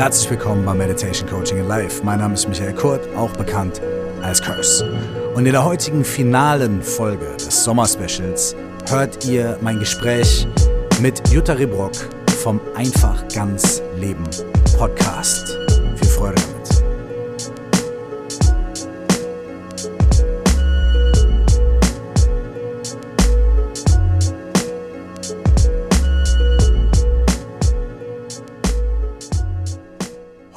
Herzlich willkommen bei Meditation Coaching in Life. Mein Name ist Michael Kurt, auch bekannt als Curse. Und in der heutigen finalen Folge des Sommerspecials hört ihr mein Gespräch mit Jutta Rebrock vom Einfach ganz Leben Podcast. Viel Freude damit.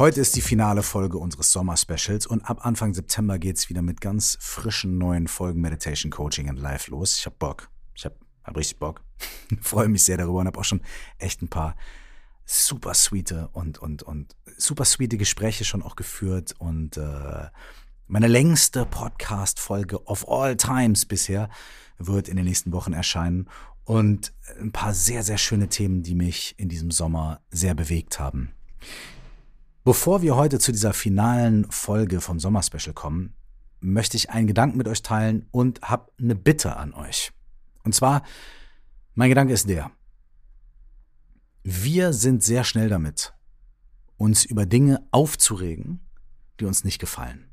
Heute ist die finale Folge unseres Sommer-Specials und ab Anfang September geht es wieder mit ganz frischen neuen Folgen Meditation Coaching and Life los. Ich habe Bock. Ich habe hab richtig Bock. Freue mich sehr darüber und habe auch schon echt ein paar super sweete und, und, und super sweete Gespräche schon auch geführt und äh, meine längste Podcast-Folge of all times bisher wird in den nächsten Wochen erscheinen und ein paar sehr, sehr schöne Themen, die mich in diesem Sommer sehr bewegt haben. Bevor wir heute zu dieser finalen Folge vom Sommerspecial kommen, möchte ich einen Gedanken mit euch teilen und habe eine Bitte an euch. Und zwar, mein Gedanke ist der. Wir sind sehr schnell damit, uns über Dinge aufzuregen, die uns nicht gefallen.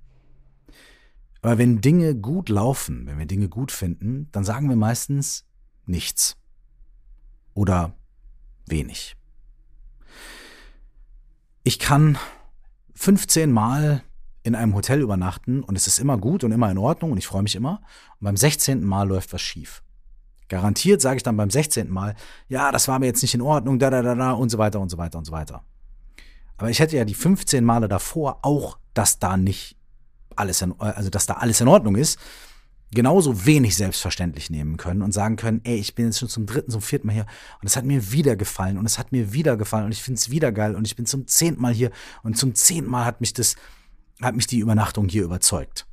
Aber wenn Dinge gut laufen, wenn wir Dinge gut finden, dann sagen wir meistens nichts oder wenig. Ich kann 15 Mal in einem Hotel übernachten und es ist immer gut und immer in Ordnung und ich freue mich immer. Und beim 16. Mal läuft was schief. Garantiert sage ich dann beim 16. Mal, ja, das war mir jetzt nicht in Ordnung, da, da, da, da und so weiter und so weiter und so weiter. Aber ich hätte ja die 15 Male davor auch, dass da nicht alles in, also dass da alles in Ordnung ist genauso wenig selbstverständlich nehmen können und sagen können, ey, ich bin jetzt schon zum dritten, zum vierten Mal hier und es hat mir wieder gefallen und es hat mir wieder gefallen und ich finde es wieder geil und ich bin zum zehnten Mal hier und zum zehnten Mal hat mich das, hat mich die Übernachtung hier überzeugt.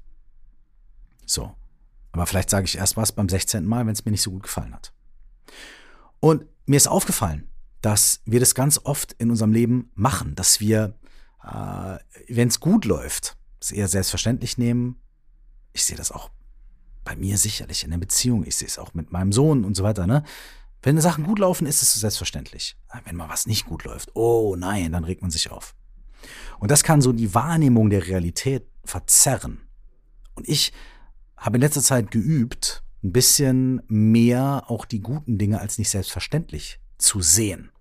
So. Aber vielleicht sage ich erst was beim 16. Mal, wenn es mir nicht so gut gefallen hat. Und mir ist aufgefallen, dass wir das ganz oft in unserem Leben machen, dass wir, äh, wenn es gut läuft, es eher selbstverständlich nehmen. Ich sehe das auch bei mir sicherlich in der Beziehung, ich sehe es auch mit meinem Sohn und so weiter, ne? Wenn Sachen gut laufen, ist es selbstverständlich. Wenn mal was nicht gut läuft, oh nein, dann regt man sich auf. Und das kann so die Wahrnehmung der Realität verzerren. Und ich habe in letzter Zeit geübt, ein bisschen mehr auch die guten Dinge als nicht selbstverständlich zu sehen.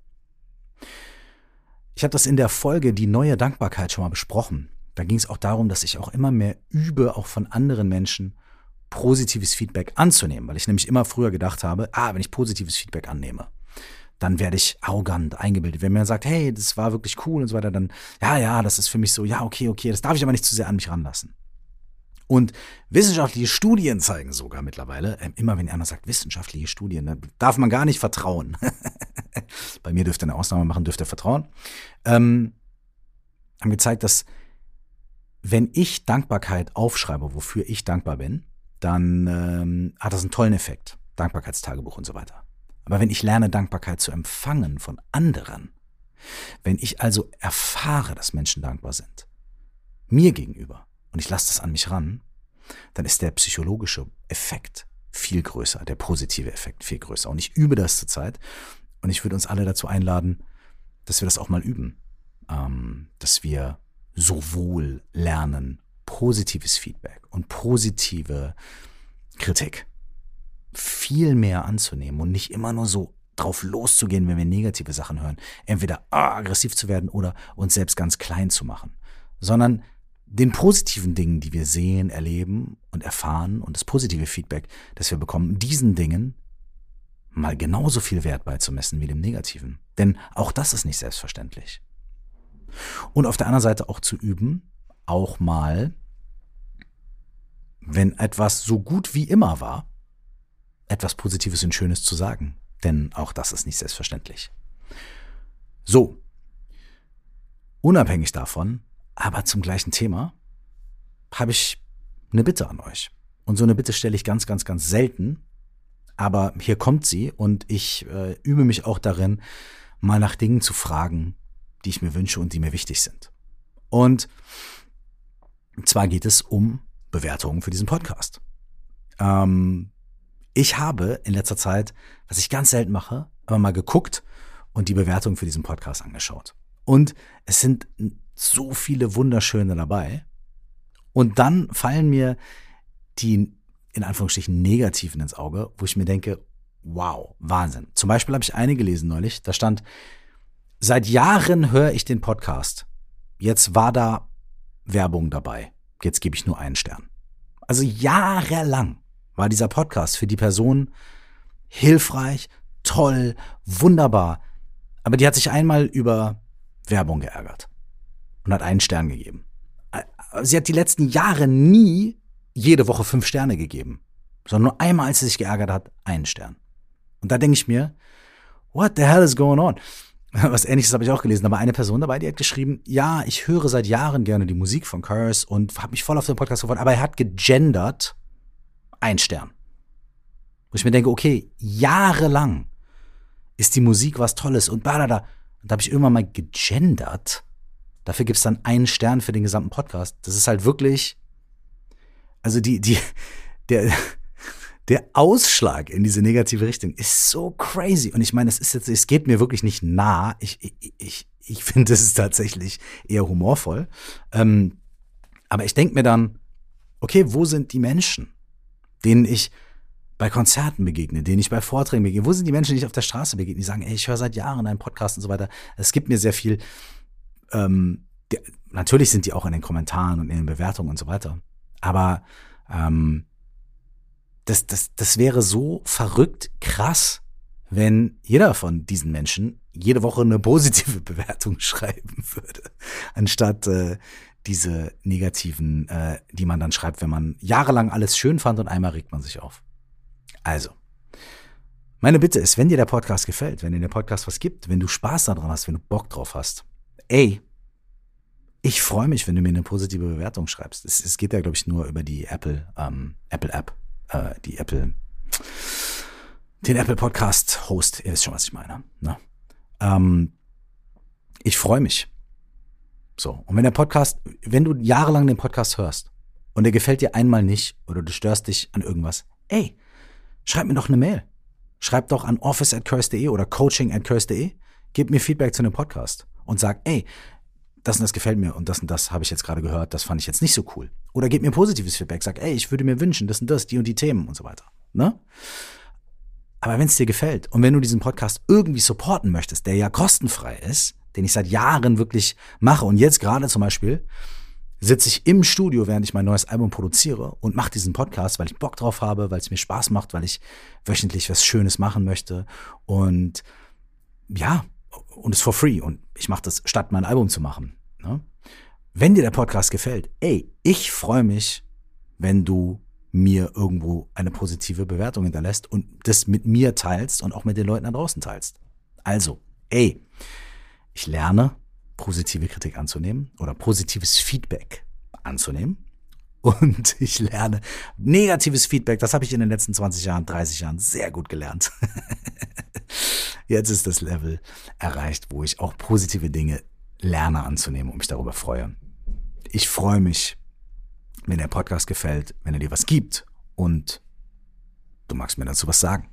Ich habe das in der Folge die neue Dankbarkeit schon mal besprochen. Da ging es auch darum, dass ich auch immer mehr übe, auch von anderen Menschen positives Feedback anzunehmen, weil ich nämlich immer früher gedacht habe, ah, wenn ich positives Feedback annehme, dann werde ich arrogant eingebildet. Wenn mir sagt, hey, das war wirklich cool und so weiter, dann, ja, ja, das ist für mich so, ja, okay, okay, das darf ich aber nicht zu sehr an mich ranlassen. Und wissenschaftliche Studien zeigen sogar mittlerweile, äh, immer wenn einer sagt wissenschaftliche Studien, ne, darf man gar nicht vertrauen. Bei mir dürfte eine Ausnahme machen, dürfte vertrauen. Ähm, haben gezeigt, dass wenn ich Dankbarkeit aufschreibe, wofür ich dankbar bin, dann ähm, hat das einen tollen Effekt. Dankbarkeitstagebuch und so weiter. Aber wenn ich lerne, Dankbarkeit zu empfangen von anderen, wenn ich also erfahre, dass Menschen dankbar sind, mir gegenüber, und ich lasse das an mich ran, dann ist der psychologische Effekt viel größer, der positive Effekt viel größer. Und ich übe das zurzeit. Und ich würde uns alle dazu einladen, dass wir das auch mal üben. Ähm, dass wir sowohl lernen, positives Feedback und positive Kritik viel mehr anzunehmen und nicht immer nur so drauf loszugehen, wenn wir negative Sachen hören. Entweder ah, aggressiv zu werden oder uns selbst ganz klein zu machen, sondern den positiven Dingen, die wir sehen, erleben und erfahren und das positive Feedback, das wir bekommen, diesen Dingen mal genauso viel Wert beizumessen wie dem negativen. Denn auch das ist nicht selbstverständlich. Und auf der anderen Seite auch zu üben, auch mal, wenn etwas so gut wie immer war, etwas Positives und Schönes zu sagen. Denn auch das ist nicht selbstverständlich. So, unabhängig davon, aber zum gleichen Thema, habe ich eine Bitte an euch. Und so eine Bitte stelle ich ganz, ganz, ganz selten. Aber hier kommt sie und ich äh, übe mich auch darin, mal nach Dingen zu fragen, die ich mir wünsche und die mir wichtig sind. Und zwar geht es um Bewertungen für diesen Podcast. Ähm, ich habe in letzter Zeit, was ich ganz selten mache, aber mal geguckt und die Bewertungen für diesen Podcast angeschaut. Und es sind so viele wunderschöne dabei. Und dann fallen mir die in Anführungsstrichen negativen ins Auge, wo ich mir denke, wow, Wahnsinn. Zum Beispiel habe ich eine gelesen neulich, da stand, seit Jahren höre ich den Podcast. Jetzt war da Werbung dabei. Jetzt gebe ich nur einen Stern. Also jahrelang war dieser Podcast für die Person hilfreich, toll, wunderbar. Aber die hat sich einmal über Werbung geärgert und hat einen Stern gegeben. Sie hat die letzten Jahre nie jede Woche fünf Sterne gegeben, sondern nur einmal, als sie sich geärgert hat, einen Stern. Und da denke ich mir, what the hell is going on? Was ähnliches habe ich auch gelesen, aber eine Person dabei, die hat geschrieben, ja, ich höre seit Jahren gerne die Musik von Curse und habe mich voll auf den Podcast gefreut, aber er hat gegendert, ein Stern. Wo ich mir denke, okay, jahrelang ist die Musik was Tolles und da, da, da. Und da habe ich irgendwann mal gegendert. Dafür gibt es dann einen Stern für den gesamten Podcast. Das ist halt wirklich, also die, die, der, der Ausschlag in diese negative Richtung ist so crazy. Und ich meine, es ist jetzt, es geht mir wirklich nicht nah. Ich, ich, ich, finde, es tatsächlich eher humorvoll. Ähm, aber ich denke mir dann, okay, wo sind die Menschen, denen ich bei Konzerten begegne, denen ich bei Vorträgen begegne? Wo sind die Menschen, die ich auf der Straße begegne, die sagen, ey, ich höre seit Jahren einen Podcast und so weiter. Es gibt mir sehr viel. Ähm, die, natürlich sind die auch in den Kommentaren und in den Bewertungen und so weiter. Aber ähm, das, das, das wäre so verrückt krass, wenn jeder von diesen Menschen jede Woche eine positive Bewertung schreiben würde, anstatt äh, diese negativen, äh, die man dann schreibt, wenn man jahrelang alles schön fand und einmal regt man sich auf. Also, meine Bitte ist, wenn dir der Podcast gefällt, wenn dir der Podcast was gibt, wenn du Spaß daran hast, wenn du Bock drauf hast, ey, ich freue mich, wenn du mir eine positive Bewertung schreibst. Es, es geht ja, glaube ich, nur über die Apple, ähm, Apple App, äh, die Apple, den Apple Podcast Host. Ihr wisst schon, was ich meine. Ne? Ähm, ich freue mich. So. Und wenn der Podcast, wenn du jahrelang den Podcast hörst und der gefällt dir einmal nicht oder du störst dich an irgendwas, ey, schreib mir doch eine Mail. Schreib doch an office at oder coaching at. Gib mir Feedback zu dem Podcast und sag, ey, das und das gefällt mir und das und das habe ich jetzt gerade gehört, das fand ich jetzt nicht so cool. Oder gib mir positives Feedback, sag, ey, ich würde mir wünschen, das und das, die und die Themen und so weiter. Ne? Aber wenn es dir gefällt und wenn du diesen Podcast irgendwie supporten möchtest, der ja kostenfrei ist, den ich seit Jahren wirklich mache und jetzt gerade zum Beispiel sitze ich im Studio, während ich mein neues Album produziere und mache diesen Podcast, weil ich Bock drauf habe, weil es mir Spaß macht, weil ich wöchentlich was Schönes machen möchte und ja, und es for free und ich mache das statt mein Album zu machen. Ne? Wenn dir der Podcast gefällt, ey, ich freue mich, wenn du mir irgendwo eine positive Bewertung hinterlässt und das mit mir teilst und auch mit den Leuten da draußen teilst. Also, ey, ich lerne, positive Kritik anzunehmen oder positives Feedback anzunehmen. Und ich lerne negatives Feedback, das habe ich in den letzten 20 Jahren, 30 Jahren sehr gut gelernt. Jetzt ist das Level erreicht, wo ich auch positive Dinge lerne anzunehmen und mich darüber freue. Ich freue mich, wenn der Podcast gefällt, wenn er dir was gibt und du magst mir dazu was sagen.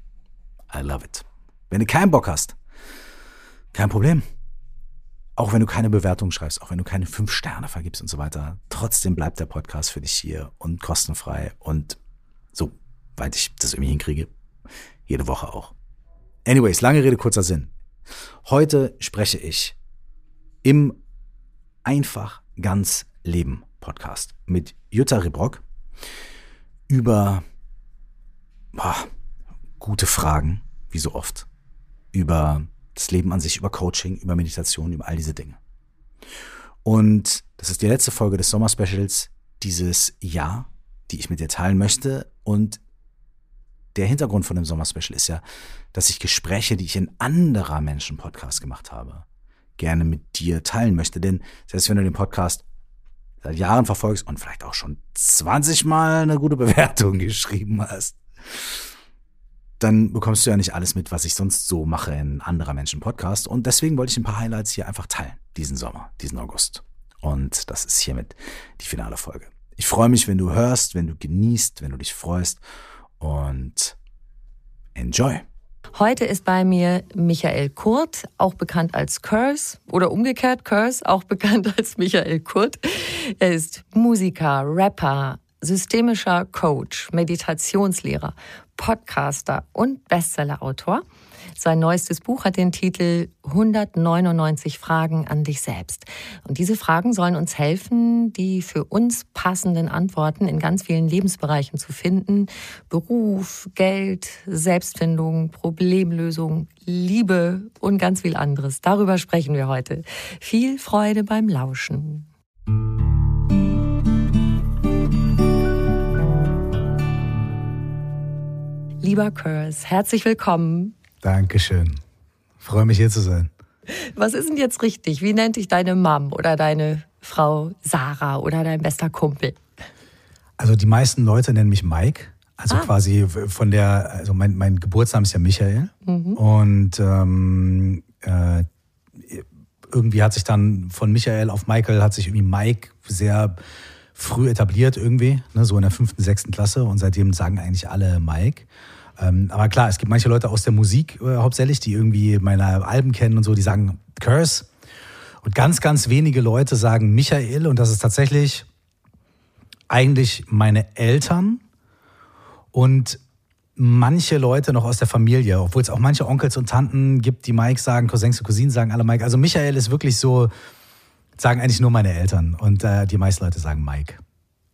I love it. Wenn du keinen Bock hast, kein Problem. Auch wenn du keine Bewertung schreibst, auch wenn du keine fünf Sterne vergibst und so weiter, trotzdem bleibt der Podcast für dich hier und kostenfrei und so, weit ich das irgendwie hinkriege, jede Woche auch. Anyways, lange Rede, kurzer Sinn. Heute spreche ich im Einfach ganz Leben Podcast mit Jutta Rebrock über boah, gute Fragen, wie so oft, über das Leben an sich, über Coaching, über Meditation, über all diese Dinge. Und das ist die letzte Folge des Sommerspecials dieses Jahr, die ich mit dir teilen möchte. Und der Hintergrund von dem Sommerspecial ist ja, dass ich Gespräche, die ich in anderer Menschen Podcast gemacht habe, gerne mit dir teilen möchte. Denn selbst wenn du den Podcast seit Jahren verfolgst und vielleicht auch schon 20 Mal eine gute Bewertung geschrieben hast, dann bekommst du ja nicht alles mit, was ich sonst so mache in anderer Menschen Podcast. Und deswegen wollte ich ein paar Highlights hier einfach teilen, diesen Sommer, diesen August. Und das ist hiermit die finale Folge. Ich freue mich, wenn du hörst, wenn du genießt, wenn du dich freust und enjoy. Heute ist bei mir Michael Kurt, auch bekannt als Curse oder umgekehrt Curse, auch bekannt als Michael Kurt. Er ist Musiker, Rapper, systemischer Coach, Meditationslehrer, Podcaster und Bestsellerautor. Sein neuestes Buch hat den Titel 199 Fragen an dich selbst. Und diese Fragen sollen uns helfen, die für uns passenden Antworten in ganz vielen Lebensbereichen zu finden. Beruf, Geld, Selbstfindung, Problemlösung, Liebe und ganz viel anderes. Darüber sprechen wir heute. Viel Freude beim Lauschen. Lieber Curse, herzlich willkommen. Dankeschön. Freue mich hier zu sein. Was ist denn jetzt richtig? Wie nennt dich deine Mom oder deine Frau Sarah oder dein bester Kumpel? Also die meisten Leute nennen mich Mike. Also ah. quasi von der, also mein, mein Geburtsname ist ja Michael. Mhm. Und ähm, äh, irgendwie hat sich dann von Michael auf Michael hat sich irgendwie Mike sehr früh etabliert irgendwie, ne, so in der fünften, sechsten Klasse. Und seitdem sagen eigentlich alle Mike. Ähm, aber klar, es gibt manche Leute aus der Musik äh, hauptsächlich, die irgendwie meine Alben kennen und so, die sagen Curse. Und ganz, ganz wenige Leute sagen Michael. Und das ist tatsächlich eigentlich meine Eltern und manche Leute noch aus der Familie, obwohl es auch manche Onkels und Tanten gibt, die Mike sagen, Cousins und Cousinen sagen alle Mike. Also Michael ist wirklich so, sagen eigentlich nur meine Eltern und äh, die meisten Leute sagen Mike.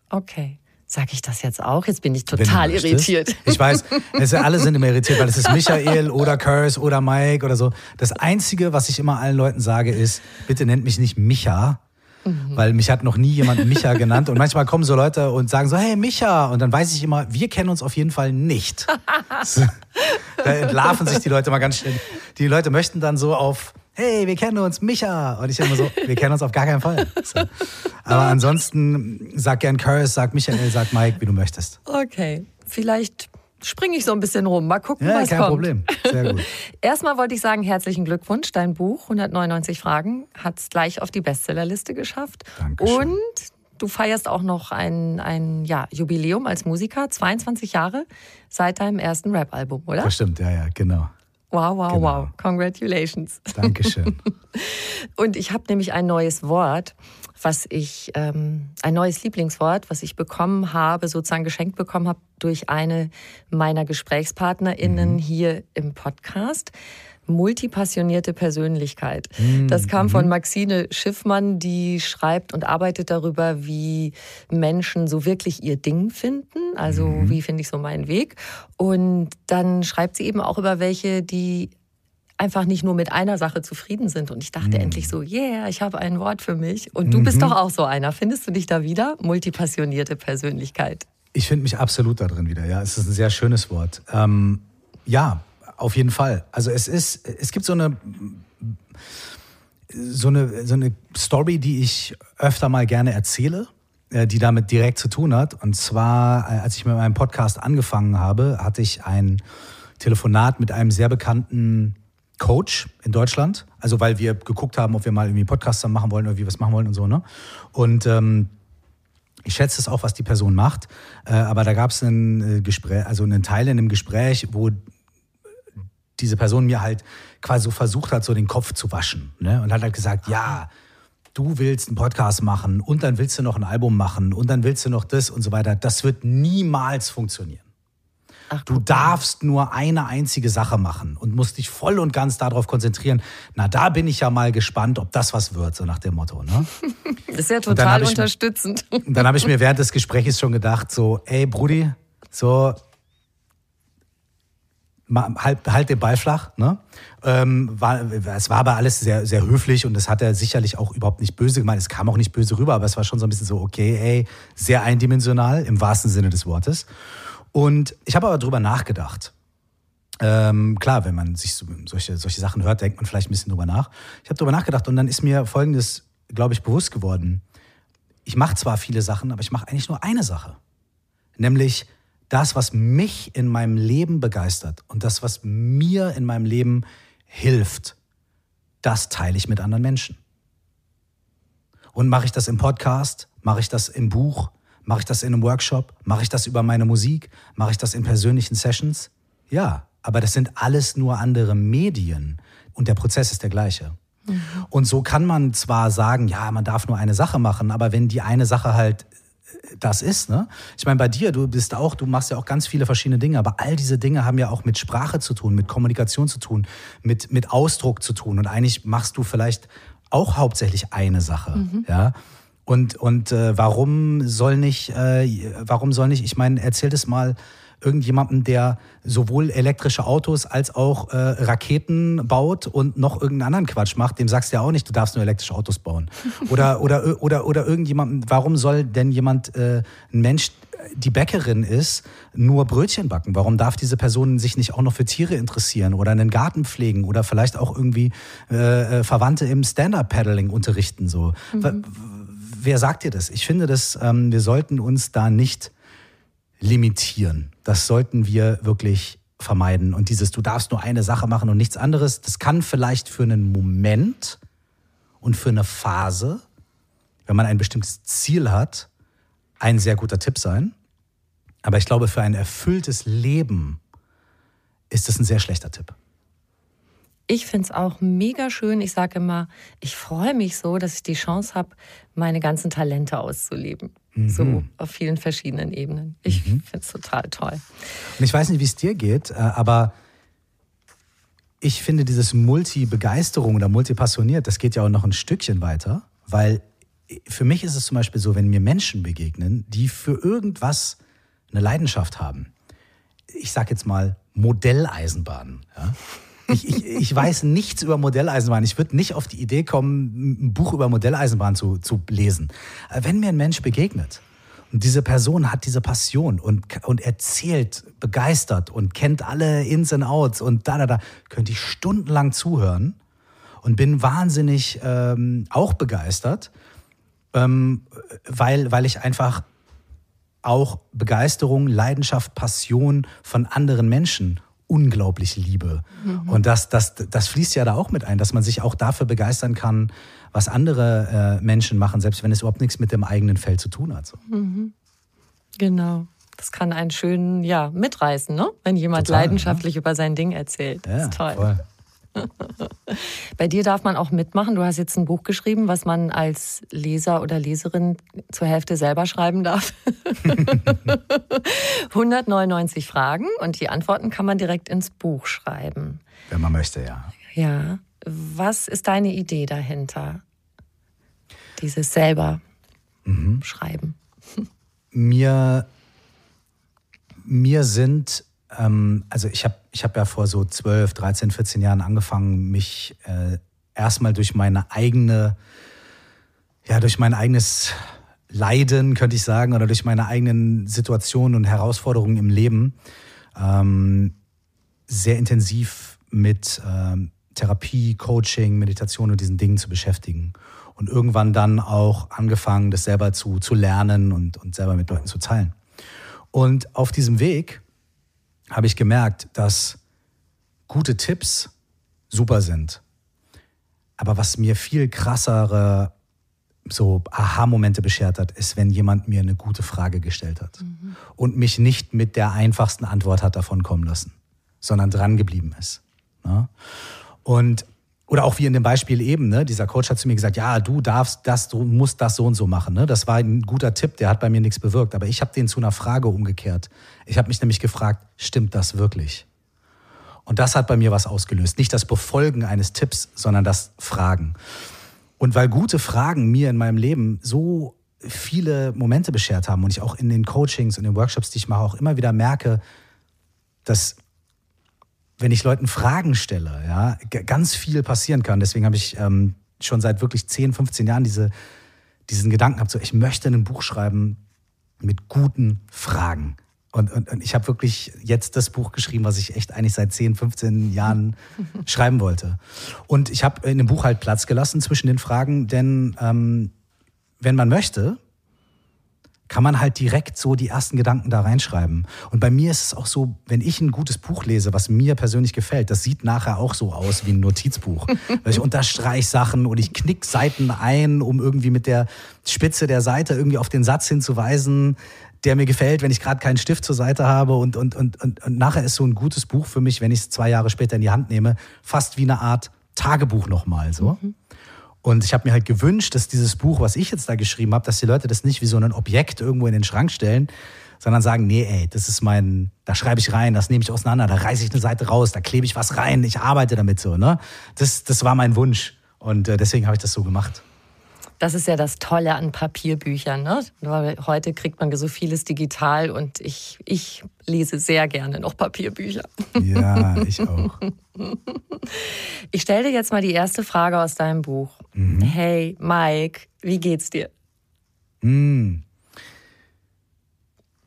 Okay. Sag ich das jetzt auch? Jetzt bin ich total irritiert. Ich weiß, es, alle sind immer irritiert, weil es ist Michael oder Curse oder Mike oder so. Das Einzige, was ich immer allen Leuten sage, ist, bitte nennt mich nicht Micha, mhm. weil mich hat noch nie jemand Micha genannt. Und manchmal kommen so Leute und sagen so, hey Micha. Und dann weiß ich immer, wir kennen uns auf jeden Fall nicht. da entlarven sich die Leute mal ganz schnell. Die Leute möchten dann so auf hey, wir kennen uns, Micha. Und ich immer so, wir kennen uns auf gar keinen Fall. So. Aber ansonsten sag gern Curse, sag Michael, sag Mike, wie du möchtest. Okay, vielleicht springe ich so ein bisschen rum. Mal gucken, ja, was kein kommt. Problem. Sehr gut. Erstmal wollte ich sagen, herzlichen Glückwunsch. Dein Buch 199 Fragen hat es gleich auf die Bestsellerliste geschafft. Dankeschön. Und du feierst auch noch ein, ein ja, Jubiläum als Musiker, 22 Jahre seit deinem ersten Rap-Album, oder? Das stimmt, ja, ja, genau. Wow, wow, genau. wow. Congratulations. Dankeschön. Und ich habe nämlich ein neues Wort, was ich, ähm, ein neues Lieblingswort, was ich bekommen habe, sozusagen geschenkt bekommen habe durch eine meiner GesprächspartnerInnen mhm. hier im Podcast multipassionierte Persönlichkeit. Mhm. Das kam von mhm. Maxine Schiffmann, die schreibt und arbeitet darüber, wie Menschen so wirklich ihr Ding finden. Also mhm. wie finde ich so meinen Weg. Und dann schreibt sie eben auch über welche, die einfach nicht nur mit einer Sache zufrieden sind. Und ich dachte mhm. endlich so, yeah, ich habe ein Wort für mich. Und du bist mhm. doch auch so einer. Findest du dich da wieder? Multipassionierte Persönlichkeit. Ich finde mich absolut da drin wieder, ja. Es ist ein sehr schönes Wort. Ähm, ja, auf jeden Fall. Also es ist, es gibt so eine, so eine, so eine Story, die ich öfter mal gerne erzähle, äh, die damit direkt zu tun hat. Und zwar, äh, als ich mit meinem Podcast angefangen habe, hatte ich ein Telefonat mit einem sehr bekannten Coach in Deutschland. Also weil wir geguckt haben, ob wir mal irgendwie Podcaster machen wollen oder wie wir es machen wollen und so. Ne? Und ähm, ich schätze es auch, was die Person macht. Äh, aber da gab es ein äh, Gespräch, also einen Teil in dem Gespräch, wo diese Person mir halt quasi so versucht hat, so den Kopf zu waschen. Ne? Und hat halt gesagt, ja, du willst einen Podcast machen und dann willst du noch ein Album machen und dann willst du noch das und so weiter. Das wird niemals funktionieren. Ach, du darfst nur eine einzige Sache machen und musst dich voll und ganz darauf konzentrieren. Na, da bin ich ja mal gespannt, ob das was wird, so nach dem Motto. Ne? Das ist ja total unterstützend. und dann habe ich mir während des Gesprächs schon gedacht, so, ey Brudi, so, halt, halt den Ball flach. Ne? Ähm, war, es war aber alles sehr, sehr höflich und das hat er sicherlich auch überhaupt nicht böse gemeint. Es kam auch nicht böse rüber, aber es war schon so ein bisschen so, okay, ey, sehr eindimensional im wahrsten Sinne des Wortes. Und ich habe aber drüber nachgedacht. Ähm, klar, wenn man sich so, solche, solche Sachen hört, denkt man vielleicht ein bisschen drüber nach. Ich habe drüber nachgedacht und dann ist mir Folgendes, glaube ich, bewusst geworden. Ich mache zwar viele Sachen, aber ich mache eigentlich nur eine Sache. Nämlich das, was mich in meinem Leben begeistert und das, was mir in meinem Leben hilft, das teile ich mit anderen Menschen. Und mache ich das im Podcast, mache ich das im Buch, mache ich das in einem Workshop, mache ich das über meine Musik, mache ich das in persönlichen Sessions? Ja, aber das sind alles nur andere Medien und der Prozess ist der gleiche. Mhm. Und so kann man zwar sagen, ja, man darf nur eine Sache machen, aber wenn die eine Sache halt das ist, ne? Ich meine, bei dir, du bist auch, du machst ja auch ganz viele verschiedene Dinge, aber all diese Dinge haben ja auch mit Sprache zu tun, mit Kommunikation zu tun, mit, mit Ausdruck zu tun. Und eigentlich machst du vielleicht auch hauptsächlich eine Sache, mhm. ja. Und, und äh, warum soll nicht, äh, warum soll nicht, ich meine, erzähl das mal irgendjemandem, der sowohl elektrische Autos als auch äh, Raketen baut und noch irgendeinen anderen Quatsch macht, dem sagst du ja auch nicht, du darfst nur elektrische Autos bauen. Oder, oder, oder, oder irgendjemandem, warum soll denn jemand, äh, ein Mensch, die Bäckerin ist, nur Brötchen backen? Warum darf diese Person sich nicht auch noch für Tiere interessieren oder einen Garten pflegen oder vielleicht auch irgendwie äh, äh Verwandte im Stand-Up-Paddling unterrichten? So? Mhm. Wer sagt dir das? Ich finde, dass ähm, wir sollten uns da nicht limitieren. Das sollten wir wirklich vermeiden. Und dieses, du darfst nur eine Sache machen und nichts anderes, das kann vielleicht für einen Moment und für eine Phase, wenn man ein bestimmtes Ziel hat, ein sehr guter Tipp sein. Aber ich glaube, für ein erfülltes Leben ist das ein sehr schlechter Tipp. Ich finde es auch mega schön. Ich sage immer, ich freue mich so, dass ich die Chance habe, meine ganzen Talente auszuleben. Mhm. So auf vielen verschiedenen Ebenen. Ich mhm. finde es total toll. Und ich weiß nicht, wie es dir geht, äh, aber ich finde dieses Multi-Begeisterung oder Multi-Passioniert, das geht ja auch noch ein Stückchen weiter, weil für mich ist es zum Beispiel so, wenn mir Menschen begegnen, die für irgendwas eine Leidenschaft haben. Ich sage jetzt mal Modelleisenbahnen. Ja? Ich, ich, ich weiß nichts über Modelleisenbahn. Ich würde nicht auf die Idee kommen, ein Buch über Modelleisenbahn zu, zu lesen. Wenn mir ein Mensch begegnet und diese Person hat diese Passion und, und erzählt begeistert und kennt alle Ins und Outs und da, da, da, könnte ich stundenlang zuhören und bin wahnsinnig ähm, auch begeistert, ähm, weil, weil ich einfach auch Begeisterung, Leidenschaft, Passion von anderen Menschen unglaublich liebe. Mhm. Und das, das, das fließt ja da auch mit ein, dass man sich auch dafür begeistern kann, was andere äh, Menschen machen, selbst wenn es überhaupt nichts mit dem eigenen Feld zu tun hat. So. Mhm. Genau. Das kann einen schön ja, mitreißen, ne? wenn jemand Total, leidenschaftlich ja. über sein Ding erzählt. Das ja, ist toll. Voll. Bei dir darf man auch mitmachen. Du hast jetzt ein Buch geschrieben, was man als Leser oder Leserin zur Hälfte selber schreiben darf. 199 Fragen und die Antworten kann man direkt ins Buch schreiben. Wenn man möchte, ja. Ja. Was ist deine Idee dahinter? Dieses selber mhm. schreiben. Mir, mir sind ähm, also ich habe ich hab ja vor so 12, 13, 14 Jahren angefangen, mich äh, erstmal durch meine eigene, ja, durch mein eigenes Leiden, könnte ich sagen, oder durch meine eigenen Situationen und Herausforderungen im Leben ähm, sehr intensiv mit ähm, Therapie, Coaching, Meditation und diesen Dingen zu beschäftigen. Und irgendwann dann auch angefangen, das selber zu, zu lernen und, und selber mit Leuten zu teilen. Und auf diesem Weg habe ich gemerkt, dass gute Tipps super sind. Aber was mir viel krassere so Aha-Momente beschert hat, ist, wenn jemand mir eine gute Frage gestellt hat mhm. und mich nicht mit der einfachsten Antwort hat davon kommen lassen, sondern dran geblieben ist. Ne? Und oder auch wie in dem Beispiel eben, ne? dieser Coach hat zu mir gesagt, ja, du darfst das, du musst das so und so machen. Ne? Das war ein guter Tipp, der hat bei mir nichts bewirkt. Aber ich habe den zu einer Frage umgekehrt. Ich habe mich nämlich gefragt, stimmt das wirklich? Und das hat bei mir was ausgelöst. Nicht das Befolgen eines Tipps, sondern das Fragen. Und weil gute Fragen mir in meinem Leben so viele Momente beschert haben und ich auch in den Coachings und den Workshops, die ich mache, auch immer wieder merke, dass wenn ich Leuten Fragen stelle, ja, ganz viel passieren kann. Deswegen habe ich ähm, schon seit wirklich 10, 15 Jahren diese, diesen Gedanken gehabt, so ich möchte ein Buch schreiben mit guten Fragen. Und, und, und ich habe wirklich jetzt das Buch geschrieben, was ich echt eigentlich seit 10, 15 Jahren schreiben wollte. Und ich habe in dem Buch halt Platz gelassen zwischen den Fragen, denn ähm, wenn man möchte, kann man halt direkt so die ersten Gedanken da reinschreiben. Und bei mir ist es auch so, wenn ich ein gutes Buch lese, was mir persönlich gefällt, das sieht nachher auch so aus wie ein Notizbuch. Weil ich unterstreiche Sachen und ich knick Seiten ein, um irgendwie mit der Spitze der Seite irgendwie auf den Satz hinzuweisen, der mir gefällt, wenn ich gerade keinen Stift zur Seite habe. Und, und, und, und, und nachher ist so ein gutes Buch für mich, wenn ich es zwei Jahre später in die Hand nehme, fast wie eine Art Tagebuch nochmal so. Mhm. Und ich habe mir halt gewünscht, dass dieses Buch, was ich jetzt da geschrieben habe, dass die Leute das nicht wie so ein Objekt irgendwo in den Schrank stellen, sondern sagen, nee, ey, das ist mein, da schreibe ich rein, das nehme ich auseinander, da reiße ich eine Seite raus, da klebe ich was rein, ich arbeite damit so, ne? Das, das war mein Wunsch und äh, deswegen habe ich das so gemacht. Das ist ja das Tolle an Papierbüchern. Ne? Heute kriegt man so vieles digital und ich, ich lese sehr gerne noch Papierbücher. Ja, ich auch. Ich stelle dir jetzt mal die erste Frage aus deinem Buch. Mhm. Hey, Mike, wie geht's dir? Mhm.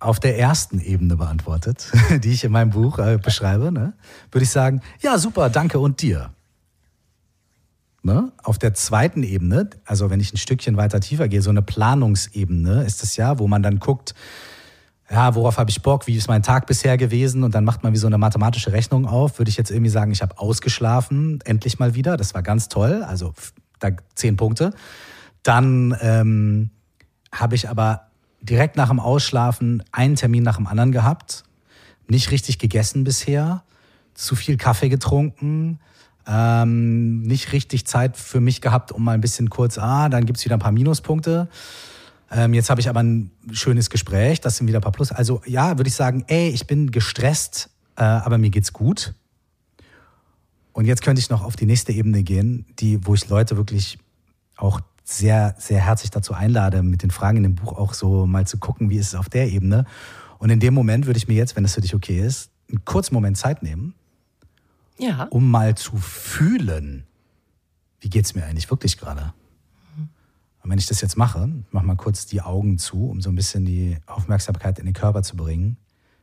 Auf der ersten Ebene beantwortet, die ich in meinem Buch äh, beschreibe, ne, würde ich sagen, ja, super, danke und dir. Ne? Auf der zweiten Ebene, also wenn ich ein Stückchen weiter tiefer gehe, so eine Planungsebene ist das ja, wo man dann guckt, ja, worauf habe ich Bock, wie ist mein Tag bisher gewesen? Und dann macht man wie so eine mathematische Rechnung auf, würde ich jetzt irgendwie sagen, ich habe ausgeschlafen, endlich mal wieder, das war ganz toll, also da zehn Punkte. Dann ähm, habe ich aber direkt nach dem Ausschlafen einen Termin nach dem anderen gehabt, nicht richtig gegessen bisher, zu viel Kaffee getrunken, ähm, nicht richtig Zeit für mich gehabt, um mal ein bisschen kurz, ah, dann gibt's wieder ein paar Minuspunkte. Ähm, jetzt habe ich aber ein schönes Gespräch, das sind wieder ein paar Plus. Also ja, würde ich sagen, ey, ich bin gestresst, äh, aber mir geht's gut. Und jetzt könnte ich noch auf die nächste Ebene gehen, die, wo ich Leute wirklich auch sehr, sehr herzlich dazu einlade, mit den Fragen in dem Buch auch so mal zu gucken, wie ist es auf der Ebene. Und in dem Moment würde ich mir jetzt, wenn das für dich okay ist, einen kurzen Moment Zeit nehmen ja. um mal zu fühlen, wie geht es mir eigentlich wirklich gerade. Und wenn ich das jetzt mache, mach mal kurz die Augen zu, um so ein bisschen die Aufmerksamkeit in den Körper zu bringen,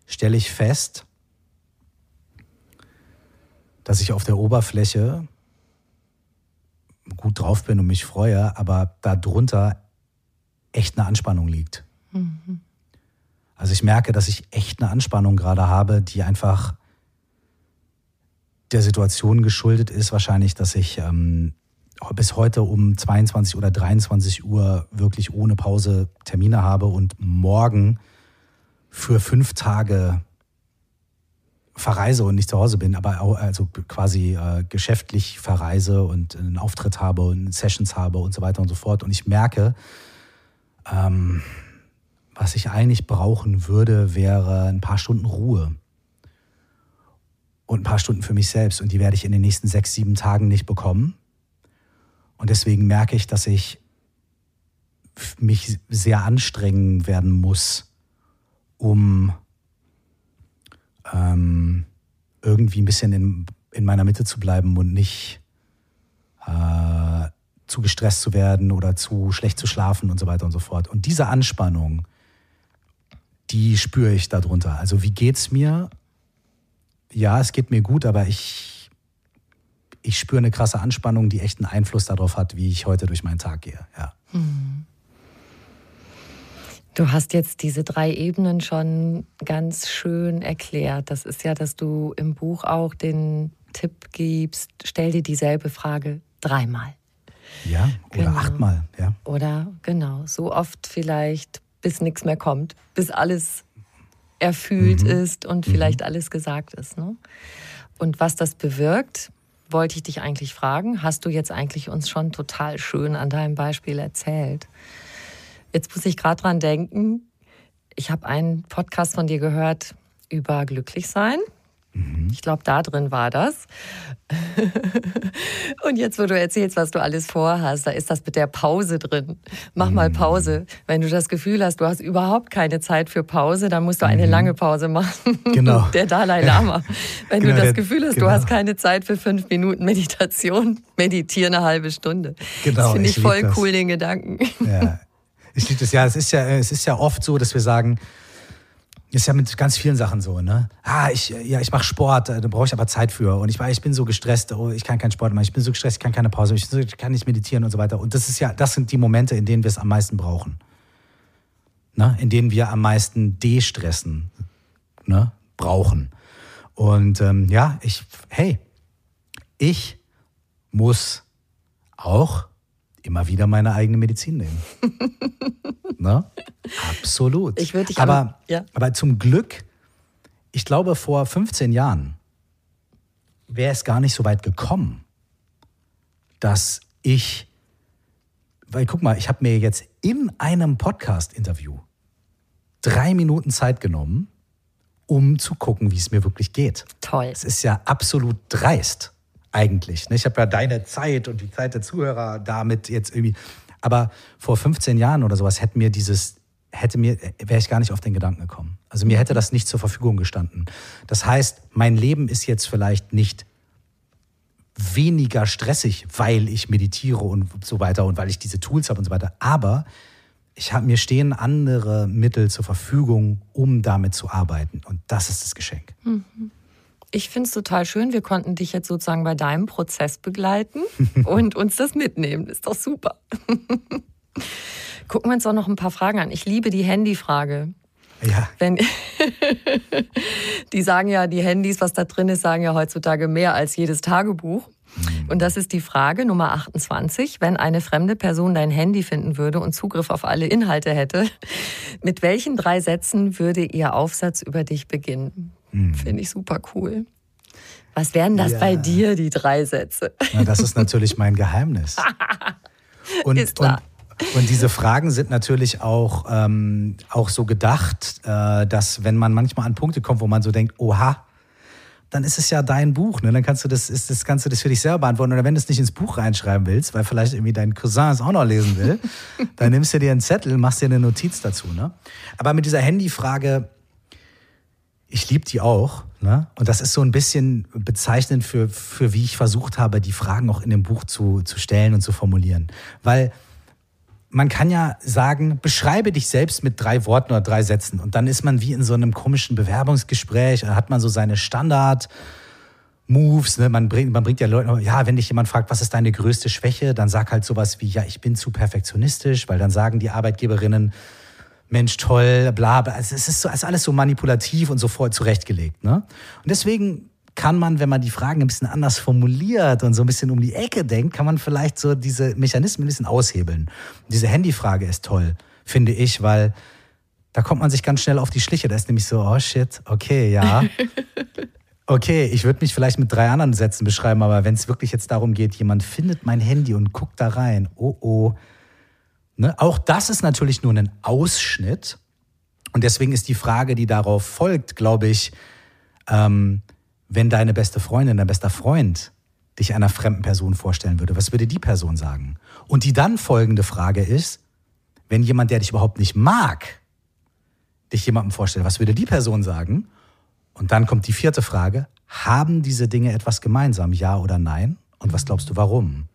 stelle ich fest, dass ich auf der Oberfläche gut drauf bin und mich freue, aber darunter echt eine Anspannung liegt. Mhm. Also ich merke, dass ich echt eine Anspannung gerade habe, die einfach der Situation geschuldet ist wahrscheinlich, dass ich ähm, bis heute um 22 oder 23 Uhr wirklich ohne Pause Termine habe und morgen für fünf Tage verreise und nicht zu Hause bin, aber auch, also quasi äh, geschäftlich verreise und einen Auftritt habe und Sessions habe und so weiter und so fort. Und ich merke, ähm, was ich eigentlich brauchen würde, wäre ein paar Stunden Ruhe und ein paar Stunden für mich selbst. Und die werde ich in den nächsten sechs, sieben Tagen nicht bekommen. Und deswegen merke ich, dass ich mich sehr anstrengen werden muss, um ähm, irgendwie ein bisschen in, in meiner Mitte zu bleiben und nicht äh, zu gestresst zu werden oder zu schlecht zu schlafen und so weiter und so fort. Und diese Anspannung, die spüre ich darunter. Also wie geht es mir ja, es geht mir gut, aber ich, ich spüre eine krasse Anspannung, die echt einen Einfluss darauf hat, wie ich heute durch meinen Tag gehe. Ja. Hm. Du hast jetzt diese drei Ebenen schon ganz schön erklärt. Das ist ja, dass du im Buch auch den Tipp gibst, stell dir dieselbe Frage dreimal. Ja, oder genau. achtmal, ja. Oder genau, so oft vielleicht, bis nichts mehr kommt, bis alles erfüllt mhm. ist und mhm. vielleicht alles gesagt ist. Ne? Und was das bewirkt, wollte ich dich eigentlich fragen. Hast du jetzt eigentlich uns schon total schön an deinem Beispiel erzählt? Jetzt muss ich gerade dran denken. Ich habe einen Podcast von dir gehört über Glücklichsein. Mhm. Ich glaube, da drin war das. Und jetzt, wo du erzählst, was du alles vorhast, da ist das mit der Pause drin. Mach mal mhm. Pause. Wenn du das Gefühl hast, du hast überhaupt keine Zeit für Pause, dann musst du eine mhm. lange Pause machen. Genau. Der Dalai Lama. Wenn genau, du das Gefühl hast, genau. du hast keine Zeit für fünf Minuten Meditation, meditiere eine halbe Stunde. Genau. Das finde ich, ich voll das. cool, den Gedanken. Ja. Ich liebe das ja. Es ist ja, es ist ja oft so, dass wir sagen, ist ja mit ganz vielen Sachen so, ne? Ah, ich, ja, ich mache Sport, da brauche ich aber Zeit für. Und ich, ich bin so gestresst, oh, ich kann keinen Sport machen, ich bin so gestresst, ich kann keine Pause, ich kann nicht meditieren und so weiter. Und das ist ja, das sind die Momente, in denen wir es am meisten brauchen. ne, in denen wir am meisten de-stressen ne, brauchen. Und ähm, ja, ich, hey, ich muss auch immer wieder meine eigene Medizin nehmen. ne? Absolut. Ich würde dich aber, aber, ja. aber zum Glück, ich glaube, vor 15 Jahren wäre es gar nicht so weit gekommen, dass ich, weil guck mal, ich habe mir jetzt in einem Podcast-Interview drei Minuten Zeit genommen, um zu gucken, wie es mir wirklich geht. Toll. Es ist ja absolut dreist eigentlich. ne? Ich habe ja deine Zeit und die Zeit der Zuhörer damit jetzt irgendwie. Aber vor 15 Jahren oder sowas hätte mir dieses, hätte mir, wäre ich gar nicht auf den Gedanken gekommen. Also mir hätte das nicht zur Verfügung gestanden. Das heißt, mein Leben ist jetzt vielleicht nicht weniger stressig, weil ich meditiere und so weiter und weil ich diese Tools habe und so weiter. Aber ich habe mir stehen andere Mittel zur Verfügung, um damit zu arbeiten. Und das ist das Geschenk. Ich finde es total schön. Wir konnten dich jetzt sozusagen bei deinem Prozess begleiten und uns das mitnehmen. Ist doch super. Gucken wir uns doch noch ein paar Fragen an. Ich liebe die Handyfrage. Ja, Wenn die sagen ja, die Handys, was da drin ist, sagen ja heutzutage mehr als jedes Tagebuch. Und das ist die Frage Nummer 28. Wenn eine fremde Person dein Handy finden würde und Zugriff auf alle Inhalte hätte, mit welchen drei Sätzen würde ihr Aufsatz über dich beginnen? Finde ich super cool. Was wären das Ja. bei dir, die drei Sätze? na, das ist natürlich mein Geheimnis. Und, Ist klar. Und, und diese Fragen sind natürlich auch, ähm, auch so gedacht, äh, dass wenn man manchmal an Punkte kommt, wo man so denkt, oha, dann ist es ja dein Buch, ne? Dann kannst du das, ist, das kannst du das für dich selber beantworten. Oder wenn du es nicht ins Buch reinschreiben willst, weil vielleicht irgendwie dein Cousin es auch noch lesen will, dann nimmst du dir einen Zettel, machst dir eine Notiz dazu, ne? Aber mit dieser Handyfrage, ich liebe die auch. Ne? Und das ist so ein bisschen bezeichnend für, für wie ich versucht habe, die Fragen auch in dem Buch zu, zu stellen und zu formulieren. Weil man kann ja sagen, beschreibe dich selbst mit drei Worten oder drei Sätzen. Und dann ist man wie in so einem komischen Bewerbungsgespräch, da hat man so seine Standard. Moves, ne? man, bringt, man bringt ja Leute, ja, wenn dich jemand fragt, was ist deine größte Schwäche, dann sag halt sowas wie, ja, ich bin zu perfektionistisch, weil dann sagen die Arbeitgeberinnen, Mensch, toll, bla, bla. Also es ist, so, es ist alles so manipulativ und so voll zurechtgelegt. Ne? Und deswegen kann man, wenn man die Fragen ein bisschen anders formuliert und so ein bisschen um die Ecke denkt, kann man vielleicht so diese Mechanismen ein bisschen aushebeln. Diese Handyfrage ist toll, finde ich, weil da kommt man sich ganz schnell auf die Schliche. Da ist nämlich so, oh shit, okay, ja. Okay, ich würde mich vielleicht mit drei anderen Sätzen beschreiben, aber wenn es wirklich jetzt darum geht, jemand findet mein Handy und guckt da rein, oh oh. Ne? Auch das ist natürlich nur ein Ausschnitt. Und deswegen ist die Frage, die darauf folgt, glaube ich, ähm, wenn deine beste Freundin, dein bester Freund dich einer fremden Person vorstellen würde, was würde die Person sagen? Und die dann folgende Frage ist, wenn jemand, der dich überhaupt nicht mag, dich jemandem vorstellt, was würde die Person sagen? Und dann kommt die vierte Frage, haben diese Dinge etwas gemeinsam, ja oder nein? Und was glaubst du, warum?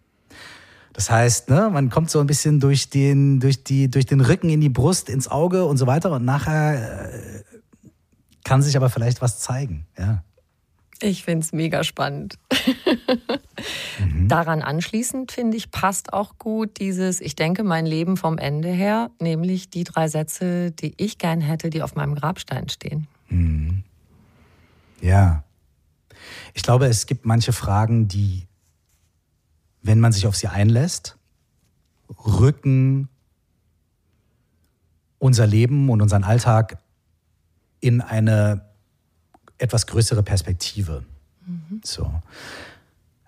Das heißt, ne, man kommt so ein bisschen durch den, durch, die, durch den Rücken in die Brust, ins Auge und so weiter. Und nachher äh, kann sich aber vielleicht was zeigen. Ja. Ich finde es mega spannend. Daran anschließend, finde ich, passt auch gut dieses, ich denke, mein Leben vom Ende her, nämlich die drei Sätze, die ich gern hätte, die auf meinem Grabstein stehen. Ja. Ich glaube, es gibt manche Fragen, die, wenn man sich auf sie einlässt, rücken unser Leben und unseren Alltag in eine etwas größere Perspektive. So.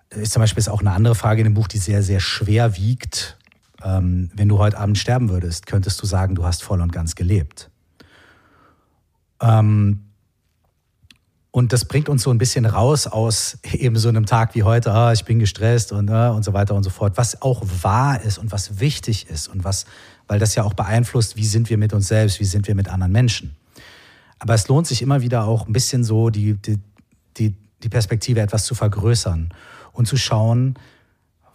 Ist zum Beispiel ist auch eine andere Frage in dem Buch, die sehr, sehr schwer wiegt. Ähm, wenn du heute Abend sterben würdest, könntest du sagen, du hast voll und ganz gelebt. Ähm, und das bringt uns so ein bisschen raus aus eben so einem Tag wie heute, ah, ich bin gestresst und, äh, und so weiter und so fort, was auch wahr ist und was wichtig ist und was, weil das ja auch beeinflusst, wie sind wir mit uns selbst, wie sind wir mit anderen Menschen. Aber es lohnt sich immer wieder auch ein bisschen so die, die, die, die Perspektive etwas zu vergrößern und zu schauen,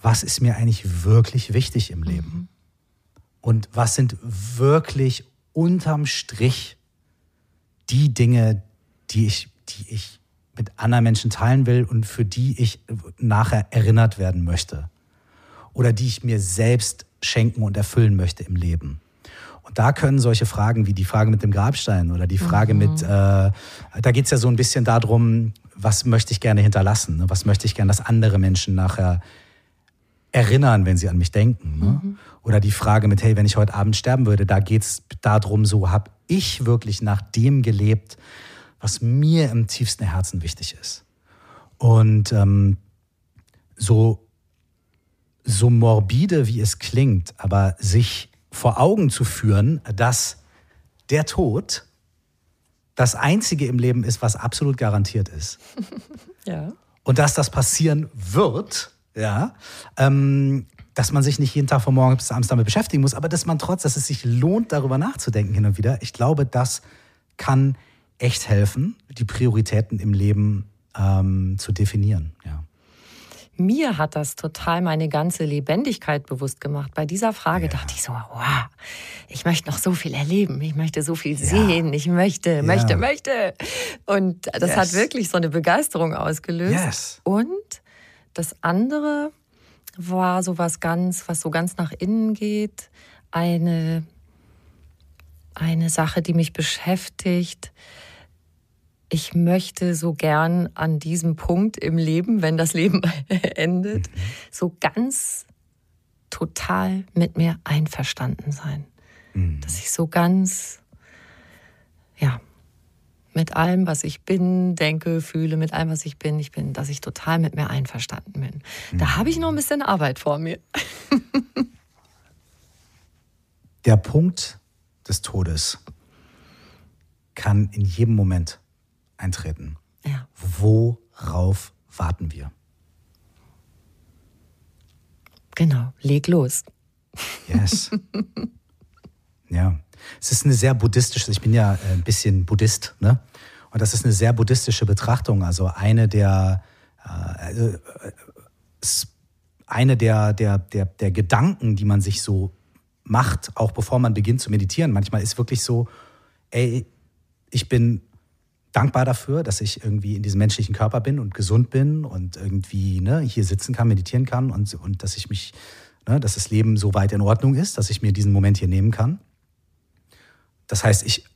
was ist mir eigentlich wirklich wichtig im Leben? Und was sind wirklich unterm Strich die Dinge, die ich, die ich mit anderen Menschen teilen will und für die ich nachher erinnert werden möchte? Oder die ich mir selbst schenken und erfüllen möchte im Leben? Und da können solche Fragen wie die Frage mit dem Grabstein oder die Frage mhm. mit, äh, da geht es ja so ein bisschen darum, was möchte ich gerne hinterlassen? Ne? Was möchte ich gerne, dass andere Menschen nachher erinnern, wenn sie an mich denken? Ne? Mhm. Oder die Frage mit, hey, wenn ich heute Abend sterben würde, da geht es darum, so habe ich wirklich nach dem gelebt, was mir im tiefsten Herzen wichtig ist. Und ähm, so, so morbide, wie es klingt, aber sich vor Augen zu führen, dass der Tod das Einzige im Leben ist, was absolut garantiert ist. ja. Und dass das passieren wird, ja, ähm, dass man sich nicht jeden Tag von morgens bis abends damit beschäftigen muss, aber dass man trotz, dass es sich lohnt, darüber nachzudenken hin und wieder. Ich glaube, das kann echt helfen, die Prioritäten im Leben ähm, zu definieren. Ja. Mir hat das total meine ganze Lebendigkeit bewusst gemacht. Bei dieser Frage ja. dachte ich so, wow, ich möchte noch so viel erleben, ich möchte so viel ja. sehen, ich möchte, ja. möchte, möchte. Und das yes. hat wirklich so eine Begeisterung ausgelöst. Yes. Und das andere war so was ganz, was so ganz nach innen geht, eine, eine Sache, die mich beschäftigt, ich möchte so gern an diesem Punkt im Leben, wenn das Leben endet, mhm. so ganz total mit mir einverstanden sein. Mhm. Dass ich so ganz, ja, mit allem, was ich bin, denke, fühle, mit allem, was ich bin, ich bin, dass ich total mit mir einverstanden bin. Mhm. Da habe ich noch ein bisschen Arbeit vor mir. Der Punkt des Todes kann in jedem Moment eintreten. Ja. Worauf warten wir? Genau, leg los. Yes. ja. Es ist eine sehr buddhistische, ich bin ja äh, ein bisschen Buddhist, ne? Und das ist eine sehr buddhistische Betrachtung. Also eine der, äh, äh eine der, der, der, der Gedanken, die man sich so macht, auch bevor man beginnt zu meditieren, manchmal ist wirklich so, ey, ich bin dankbar dafür, dass ich irgendwie in diesem menschlichen Körper bin und gesund bin und irgendwie ne, hier sitzen kann, meditieren kann und, und dass ich mich, ne, dass das Leben so weit in Ordnung ist, dass ich mir diesen Moment hier nehmen kann. Das heißt, ich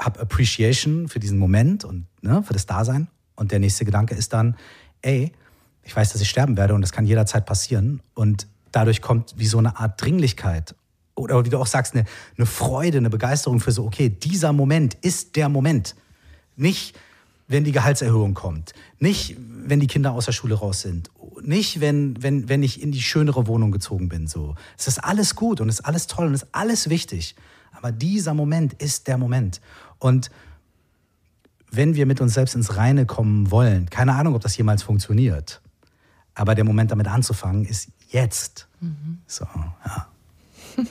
habe Appreciation für diesen Moment und ne, für das Dasein. Und der nächste Gedanke ist dann, ey, ich weiß, dass ich sterben werde und das kann jederzeit passieren. Und dadurch kommt wie so eine Art Dringlichkeit oder wie du auch sagst, eine, eine Freude, eine Begeisterung für so, okay, dieser Moment ist der Moment. Nicht, wenn die Gehaltserhöhung kommt. Nicht, wenn die Kinder aus der Schule raus sind. Nicht, wenn, wenn, wenn ich in die schönere Wohnung gezogen bin. So. Es ist alles gut und es ist alles toll und es ist alles wichtig. Aber dieser Moment ist der Moment. Und wenn wir mit uns selbst ins Reine kommen wollen, keine Ahnung, ob das jemals funktioniert, aber der Moment damit anzufangen ist jetzt. Mhm. So, ja.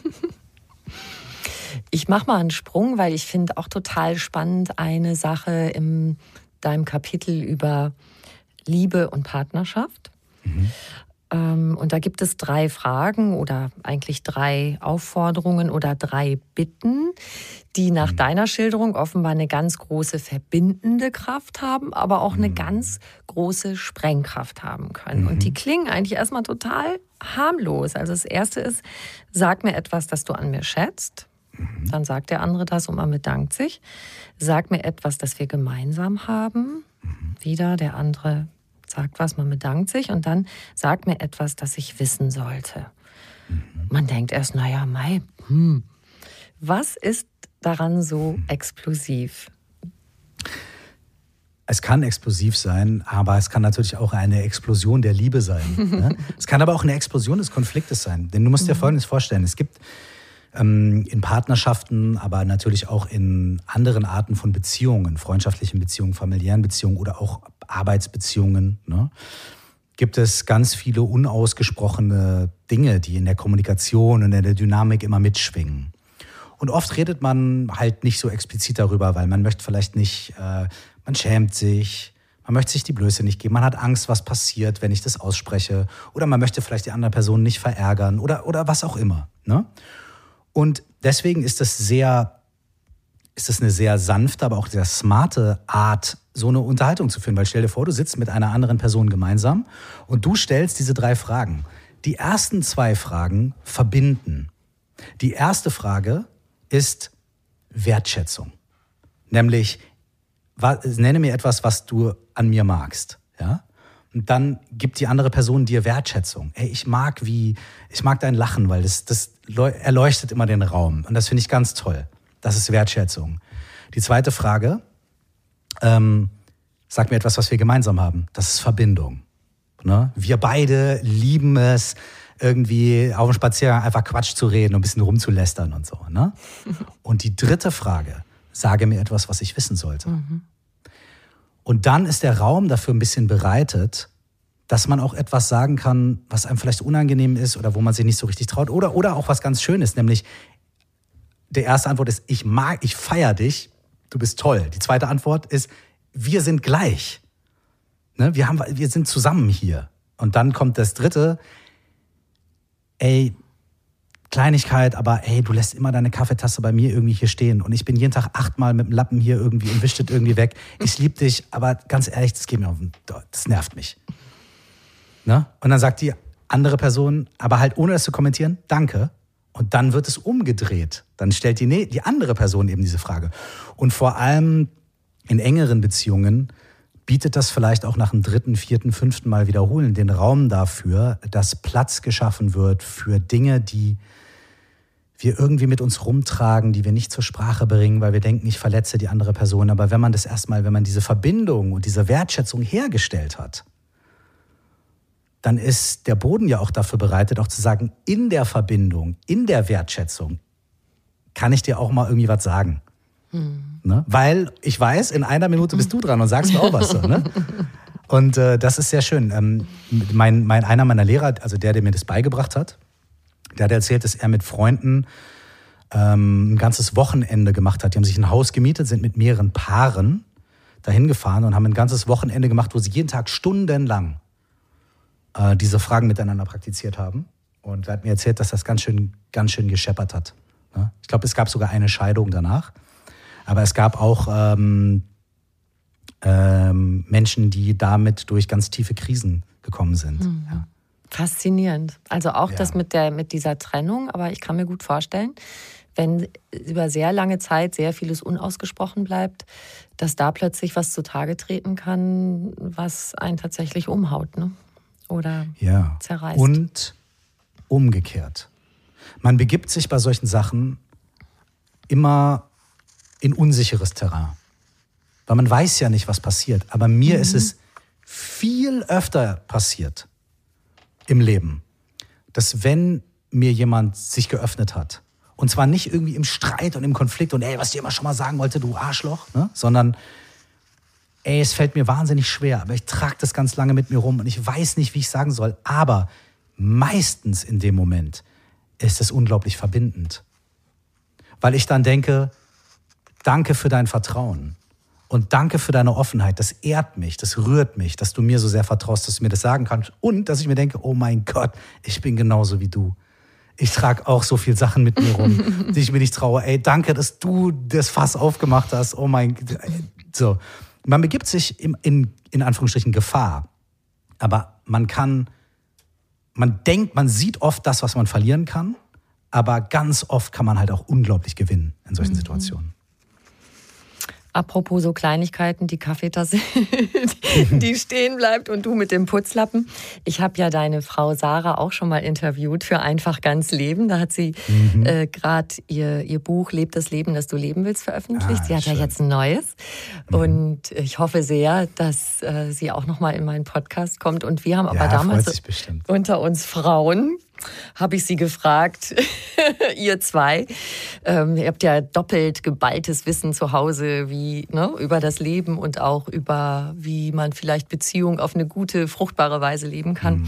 Ich mache mal einen Sprung, weil ich finde auch total spannend eine Sache in deinem Kapitel über Liebe und Partnerschaft. Mhm. Ähm, und da gibt es drei Fragen oder eigentlich drei Aufforderungen oder drei Bitten, die nach mhm. deiner Schilderung offenbar eine ganz große verbindende Kraft haben, aber auch eine mhm. ganz große Sprengkraft haben können. Mhm. Und die klingen eigentlich erstmal total harmlos. Also das erste ist, sag mir etwas, das du an mir schätzt. Mhm. Dann sagt der andere das und man bedankt sich. Sag mir etwas, das wir gemeinsam haben. Mhm. Wieder der andere sagt was, man bedankt sich und dann sagt mir etwas, das ich wissen sollte. Mhm. Man denkt erst, naja, Mai, hm. was ist daran so explosiv? Es kann explosiv sein, aber es kann natürlich auch eine Explosion der Liebe sein. ne? Es kann aber auch eine Explosion des Konfliktes sein. Denn du musst dir Folgendes vorstellen: Es gibt in Partnerschaften, aber natürlich auch in anderen Arten von Beziehungen, freundschaftlichen Beziehungen, familiären Beziehungen oder auch Arbeitsbeziehungen, ne, gibt es ganz viele unausgesprochene Dinge, die in der Kommunikation und in der Dynamik immer mitschwingen. Und oft redet man halt nicht so explizit darüber, weil man möchte vielleicht nicht, äh, man schämt sich, man möchte sich die Blöße nicht geben, man hat Angst, was passiert, wenn ich das ausspreche, oder man möchte vielleicht die andere Person nicht verärgern oder, oder was auch immer. Ne? Und deswegen ist das sehr, ist das eine sehr sanfte, aber auch sehr smarte Art, so eine Unterhaltung zu führen. Weil stell dir vor, du sitzt mit einer anderen Person gemeinsam und du stellst diese drei Fragen. Die ersten zwei Fragen verbinden. Die erste Frage ist Wertschätzung. Nämlich, nenne mir etwas, was du an mir magst. Ja? Und dann gibt die andere Person dir Wertschätzung. Ey, ich mag wie, ich mag dein Lachen, weil das, das erleuchtet immer den Raum. Und das finde ich ganz toll. Das ist Wertschätzung. Die zweite Frage, ähm, sag mir etwas, was wir gemeinsam haben. Das ist Verbindung. Ne? Wir beide lieben es, irgendwie auf dem Spaziergang einfach Quatsch zu reden und ein bisschen rumzulästern und so. Ne? Und die dritte Frage, sage mir etwas, was ich wissen sollte. Mhm. Und dann ist der Raum dafür ein bisschen bereitet, dass man auch etwas sagen kann, was einem vielleicht unangenehm ist oder wo man sich nicht so richtig traut oder, oder auch was ganz Schönes, nämlich die erste Antwort ist, ich mag, ich feiere dich, du bist toll. Die zweite Antwort ist, wir sind gleich. Ne? Wir, haben, wir sind zusammen hier. Und dann kommt das dritte, ey, Kleinigkeit, aber ey, du lässt immer deine Kaffeetasse bei mir irgendwie hier stehen und ich bin jeden Tag achtmal mit dem Lappen hier irgendwie und wischt das irgendwie weg. Ich liebe dich, aber ganz ehrlich, das geht mir auf den, das nervt mich. Ne? Und dann sagt die andere Person, aber halt ohne das zu kommentieren, danke. Und dann wird es umgedreht. Dann stellt die, die andere Person eben diese Frage. Und vor allem in engeren Beziehungen bietet das vielleicht auch nach dem dritten, vierten, fünften Mal wiederholen den Raum dafür, dass Platz geschaffen wird für Dinge, die wir irgendwie mit uns rumtragen, die wir nicht zur Sprache bringen, weil wir denken, ich verletze die andere Person. Aber wenn man das erstmal, wenn man diese Verbindung und diese Wertschätzung hergestellt hat, dann ist der Boden ja auch dafür bereitet, auch zu sagen, in der Verbindung, in der Wertschätzung kann ich dir auch mal irgendwie was sagen. Hm. Ne? Weil ich weiß, in einer Minute bist du dran und sagst mir auch was. So, ne? Und äh, das ist sehr schön. Ähm, mein, mein, einer meiner Lehrer, also der, der mir das beigebracht hat, der hat erzählt, dass er mit Freunden ähm, ein ganzes Wochenende gemacht hat. Die haben sich ein Haus gemietet, sind mit mehreren Paaren dahin gefahren und haben ein ganzes Wochenende gemacht, wo sie jeden Tag stundenlang äh, diese Fragen miteinander praktiziert haben. Und er hat mir erzählt, dass das ganz schön, ganz schön gescheppert hat. Ne? Ich glaube, es gab sogar eine Scheidung danach. Aber es gab auch ähm, ähm, Menschen, die damit durch ganz tiefe Krisen gekommen sind. Mhm. Ja. Faszinierend. Also auch ja. das mit, der, mit dieser Trennung, aber ich kann mir gut vorstellen, wenn über sehr lange Zeit sehr vieles unausgesprochen bleibt, dass da plötzlich was zutage treten kann, was einen tatsächlich umhaut ne? oder ja. zerreißt. Und umgekehrt. Man begibt sich bei solchen Sachen immer in unsicheres Terrain. Weil man weiß ja nicht, was passiert. Aber mir mhm. ist es viel öfter passiert im Leben, dass wenn mir jemand sich geöffnet hat, und zwar nicht irgendwie im Streit und im Konflikt und ey, was dir immer schon mal sagen wollte, du Arschloch, ne? sondern ey, es fällt mir wahnsinnig schwer, aber ich trage das ganz lange mit mir rum und ich weiß nicht, wie ich sagen soll. Aber meistens in dem Moment ist es unglaublich verbindend. Weil ich dann denke, Danke für dein Vertrauen. Und danke für deine Offenheit. Das ehrt mich, das rührt mich, dass du mir so sehr vertraust, dass du mir das sagen kannst. Und dass ich mir denke, oh mein Gott, ich bin genauso wie du. Ich trage auch so viel Sachen mit mir rum, die ich mir nicht traue. Ey, danke, dass du das Fass aufgemacht hast. Oh mein Gott. So. Man begibt sich in, in, in Anführungsstrichen Gefahr. Aber man kann, man denkt, man sieht oft das, was man verlieren kann. Aber ganz oft kann man halt auch unglaublich gewinnen in solchen mhm. Situationen. Apropos so Kleinigkeiten, die Kaffeetasse, die stehen bleibt und du mit dem Putzlappen. Ich habe ja deine Frau Sarah auch schon mal interviewt für Einfach ganz Leben. Da hat sie mhm. äh, gerade ihr, ihr Buch Lebt das Leben, das du leben willst veröffentlicht. Ah, sie hat schön. ja jetzt ein neues. Mhm. Und ich hoffe sehr, dass äh, sie auch noch mal in meinen Podcast kommt. Und wir haben aber ja, damals unter uns Frauen habe ich sie gefragt, ihr zwei. Ähm, ihr habt ja doppelt geballtes Wissen zu Hause, wie ne, über das Leben und auch über, wie man vielleicht Beziehung auf eine gute, fruchtbare Weise leben kann. Mhm.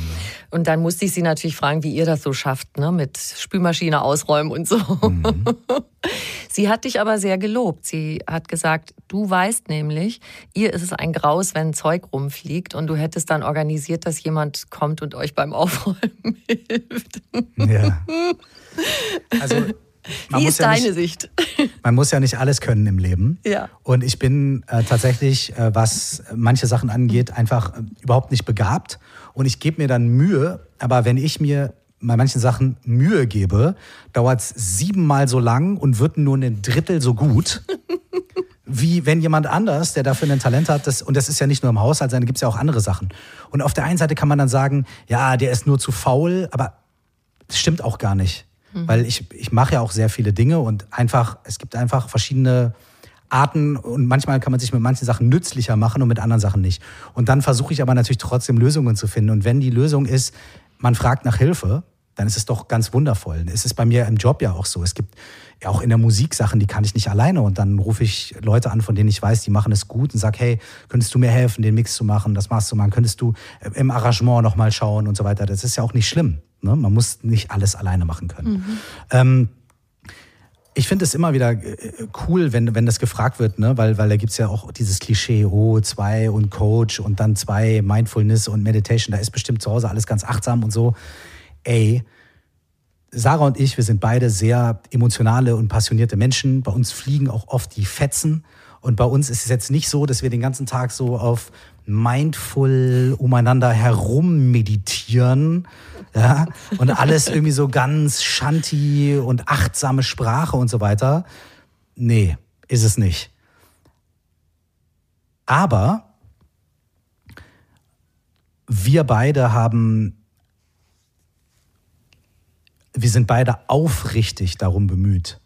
Und dann musste ich sie natürlich fragen, wie ihr das so schafft, ne, mit Spülmaschine ausräumen und so. Mhm. Sie hat dich aber sehr gelobt. Sie hat gesagt, du weißt nämlich, ihr ist es ein Graus, wenn Zeug rumfliegt und du hättest dann organisiert, dass jemand kommt und euch beim Aufräumen hilft. Ja. Also Wie ist ja deine nicht, Sicht? Man muss ja nicht alles können im Leben. Ja. Und ich bin äh, tatsächlich, äh, was manche Sachen angeht, einfach äh, überhaupt nicht begabt. Und ich gebe mir dann Mühe, aber wenn ich mir bei manchen Sachen Mühe gebe, dauert es siebenmal so lang und wird nur ein Drittel so gut. wie wenn jemand anders, der dafür ein Talent hat, das, und das ist ja nicht nur im Haushalt, sondern gibt es ja auch andere Sachen. Und auf der einen Seite kann man dann sagen, ja, der ist nur zu faul, aber das stimmt auch gar nicht. Mhm. Weil ich, ich mache ja auch sehr viele Dinge und einfach, es gibt einfach verschiedene Arten und manchmal kann man sich mit manchen Sachen nützlicher machen und mit anderen Sachen nicht. Und dann versuche ich aber natürlich trotzdem Lösungen zu finden. Und wenn die Lösung ist, man fragt nach Hilfe, dann ist es doch ganz wundervoll. Es ist bei mir im Job ja auch so. Es gibt ja auch in der Musik Sachen, die kann ich nicht alleine. Und dann rufe ich Leute an, von denen ich weiß, die machen es gut und sage, hey, könntest du mir helfen, den Mix zu machen, das machst du machen, könntest du äh, im Arrangement nochmal schauen und so weiter. Das ist ja auch nicht schlimm. Ne? Man muss nicht alles alleine machen können. Mhm. Ähm, ich finde es immer wieder äh, cool, wenn, wenn das gefragt wird, ne? weil, weil da gibt es ja auch dieses Klischee, oh, zwei und Coach und dann zwei Mindfulness und Meditation. Da ist bestimmt zu Hause alles ganz achtsam und so. Ey, Sarah und ich, wir sind beide sehr emotionale und passionierte Menschen. Bei uns fliegen auch oft die Fetzen. Und bei uns ist es jetzt nicht so, dass wir den ganzen Tag so auf mindful umeinander herum meditieren ja, und alles irgendwie so ganz shanti und achtsame Sprache und so weiter. Nee, ist es nicht. Aber wir beide haben, wir sind beide aufrichtig darum bemüht,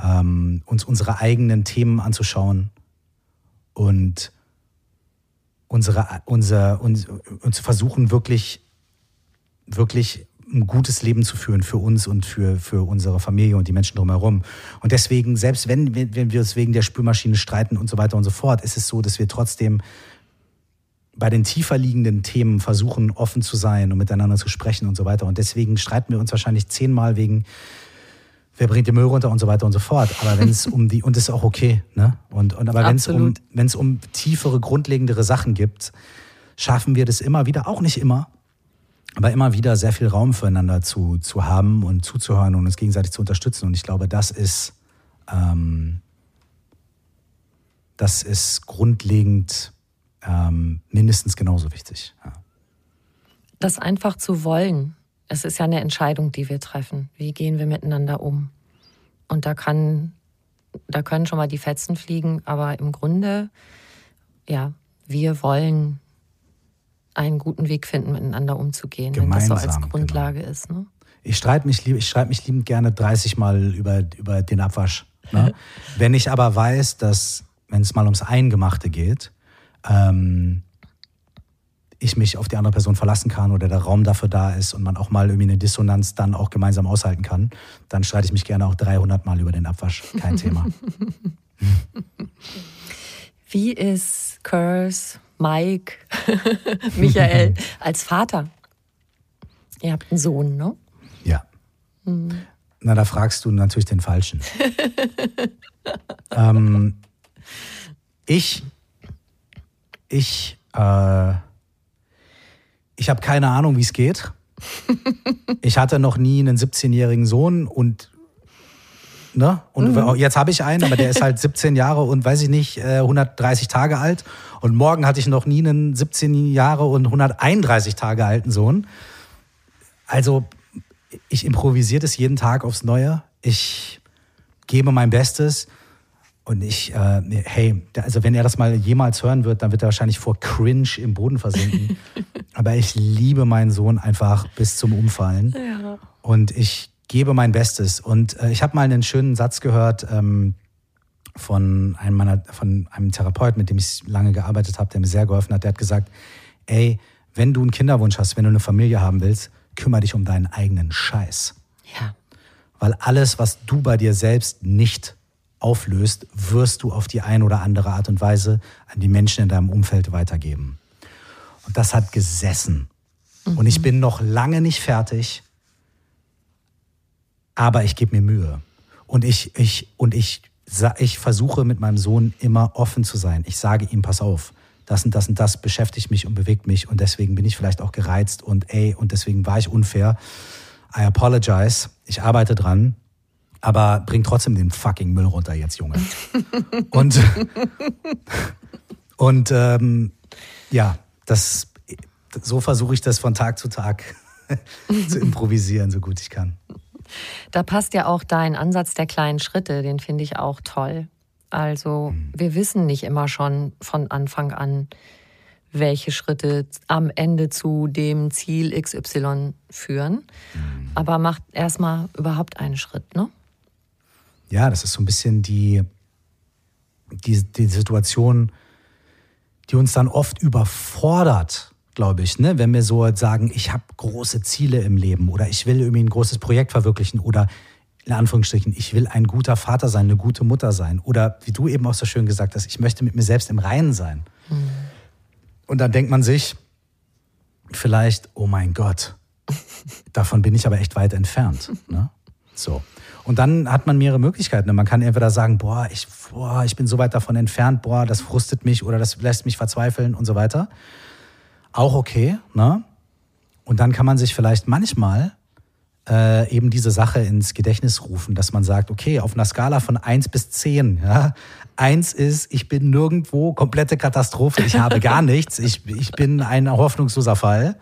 ähm, uns unsere eigenen Themen anzuschauen und unsere, unser, uns, uns versuchen wirklich, wirklich ein gutes Leben zu führen für uns und für, für unsere Familie und die Menschen drumherum. Und deswegen, selbst wenn, wenn wir uns wegen der Spülmaschine streiten und so weiter und so fort, ist es so, dass wir trotzdem bei den tiefer liegenden Themen versuchen, offen zu sein und miteinander zu sprechen und so weiter. Und deswegen streiten wir uns wahrscheinlich zehnmal wegen wer bringt den Müll runter und so weiter und so fort. Aber wenn es um die, und das ist auch okay, ne? Und, und aber wenn es um, wenn es um tiefere, grundlegendere Sachen gibt, schaffen wir das immer wieder, auch nicht immer, aber immer wieder sehr viel Raum füreinander zu, zu haben und zuzuhören und uns gegenseitig zu unterstützen. Und ich glaube, das ist, ähm, das ist grundlegend ähm, mindestens genauso wichtig. Ja. Das einfach zu wollen, es ist ja eine Entscheidung, die wir treffen. Wie gehen wir miteinander um? Und da kann, da können schon mal die Fetzen fliegen, aber im Grunde, ja, wir wollen einen guten Weg finden, miteinander umzugehen, Gemeinsam, wenn das so als Grundlage genau. ist. Ne? Ich streite mich, ich streite mich liebend gerne 30 Mal über, über den Abwasch. Ne? wenn ich aber weiß, dass, wenn es mal ums Eingemachte geht, ähm, ich mich auf die andere Person verlassen kann oder der Raum dafür da ist und man auch mal irgendwie eine Dissonanz dann auch gemeinsam aushalten kann, dann streite ich mich gerne auch 300 Mal über den Abwasch. Kein Thema. Wie ist Curse, Mike, Michael als Vater? Ihr habt einen Sohn, ne? Ja. Hm. Na, da fragst du natürlich den Falschen. ähm, ich, ich, äh, ich habe keine Ahnung, wie es geht. ich hatte noch nie einen 17-jährigen Sohn und Ne? Und mhm. jetzt habe ich einen, aber der ist halt 17 Jahre und weiß ich nicht, 130 äh, Tage alt. Und morgen hatte ich noch nie einen 17 Jahre und 131 Tage alten Sohn. Also ich improvisiere das jeden Tag aufs Neue. Ich gebe mein Bestes. Und ich, äh, hey, also wenn er das mal jemals hören wird, dann wird er wahrscheinlich vor Cringe im Boden versinken. Aber ich liebe meinen Sohn einfach bis zum Umfallen. Ja. Und ich gebe mein Bestes. Und äh, ich habe mal einen schönen Satz gehört ähm, von einem meiner, von einem Therapeut, mit dem ich lange gearbeitet habe, der mir sehr geholfen hat. Der hat gesagt: Ey, wenn du einen Kinderwunsch hast, wenn du eine Familie haben willst, kümmere dich um deinen eigenen Scheiß. Ja. Weil alles, was du bei dir selbst nicht auflöst, wirst du auf die eine oder andere Art und Weise an die Menschen in deinem Umfeld weitergeben. Und das hat gesessen. Mhm. Und ich bin noch lange nicht fertig, aber ich gebe mir Mühe. Und ich, ich, und ich, ich versuche mit meinem Sohn immer offen zu sein. Ich sage ihm, pass auf, das und das und das beschäftigt mich und bewegt mich und deswegen bin ich vielleicht auch gereizt und ey, und deswegen war ich unfair. I apologize. Ich arbeite dran aber bring trotzdem den fucking Müll runter jetzt, Junge. und und ähm, ja, das, so versuche ich das von Tag zu Tag zu improvisieren, so gut ich kann. Da passt ja auch dein Ansatz der kleinen Schritte, den finde ich auch toll. Also mhm. wir wissen nicht immer schon von Anfang an, welche Schritte am Ende zu dem Ziel XY führen. Mhm. Aber macht erstmal überhaupt einen Schritt, ne? Ja, das ist so ein bisschen die, die, die Situation, die uns dann oft überfordert, glaube ich, ne? wenn wir so sagen, ich habe große Ziele im Leben oder ich will irgendwie ein großes Projekt verwirklichen oder in Anführungsstrichen, ich will ein guter Vater sein, eine gute Mutter sein oder wie du eben auch so schön gesagt hast, ich möchte mit mir selbst im Reinen sein. Mhm. Und dann denkt man sich vielleicht, oh mein Gott, davon bin ich aber echt weit entfernt. Ne? So. Und dann hat man mehrere Möglichkeiten. Man kann entweder sagen, boah, ich, boah, ich bin so weit davon entfernt, boah, das frustet mich oder das lässt mich verzweifeln und so weiter. Auch okay, ne? Und dann kann man sich vielleicht manchmal äh, eben diese Sache ins Gedächtnis rufen, dass man sagt, okay, auf einer Skala von eins bis zehn, ja, eins ist, ich bin nirgendwo, komplette Katastrophe, ich habe gar nichts, ich, ich bin ein hoffnungsloser Fall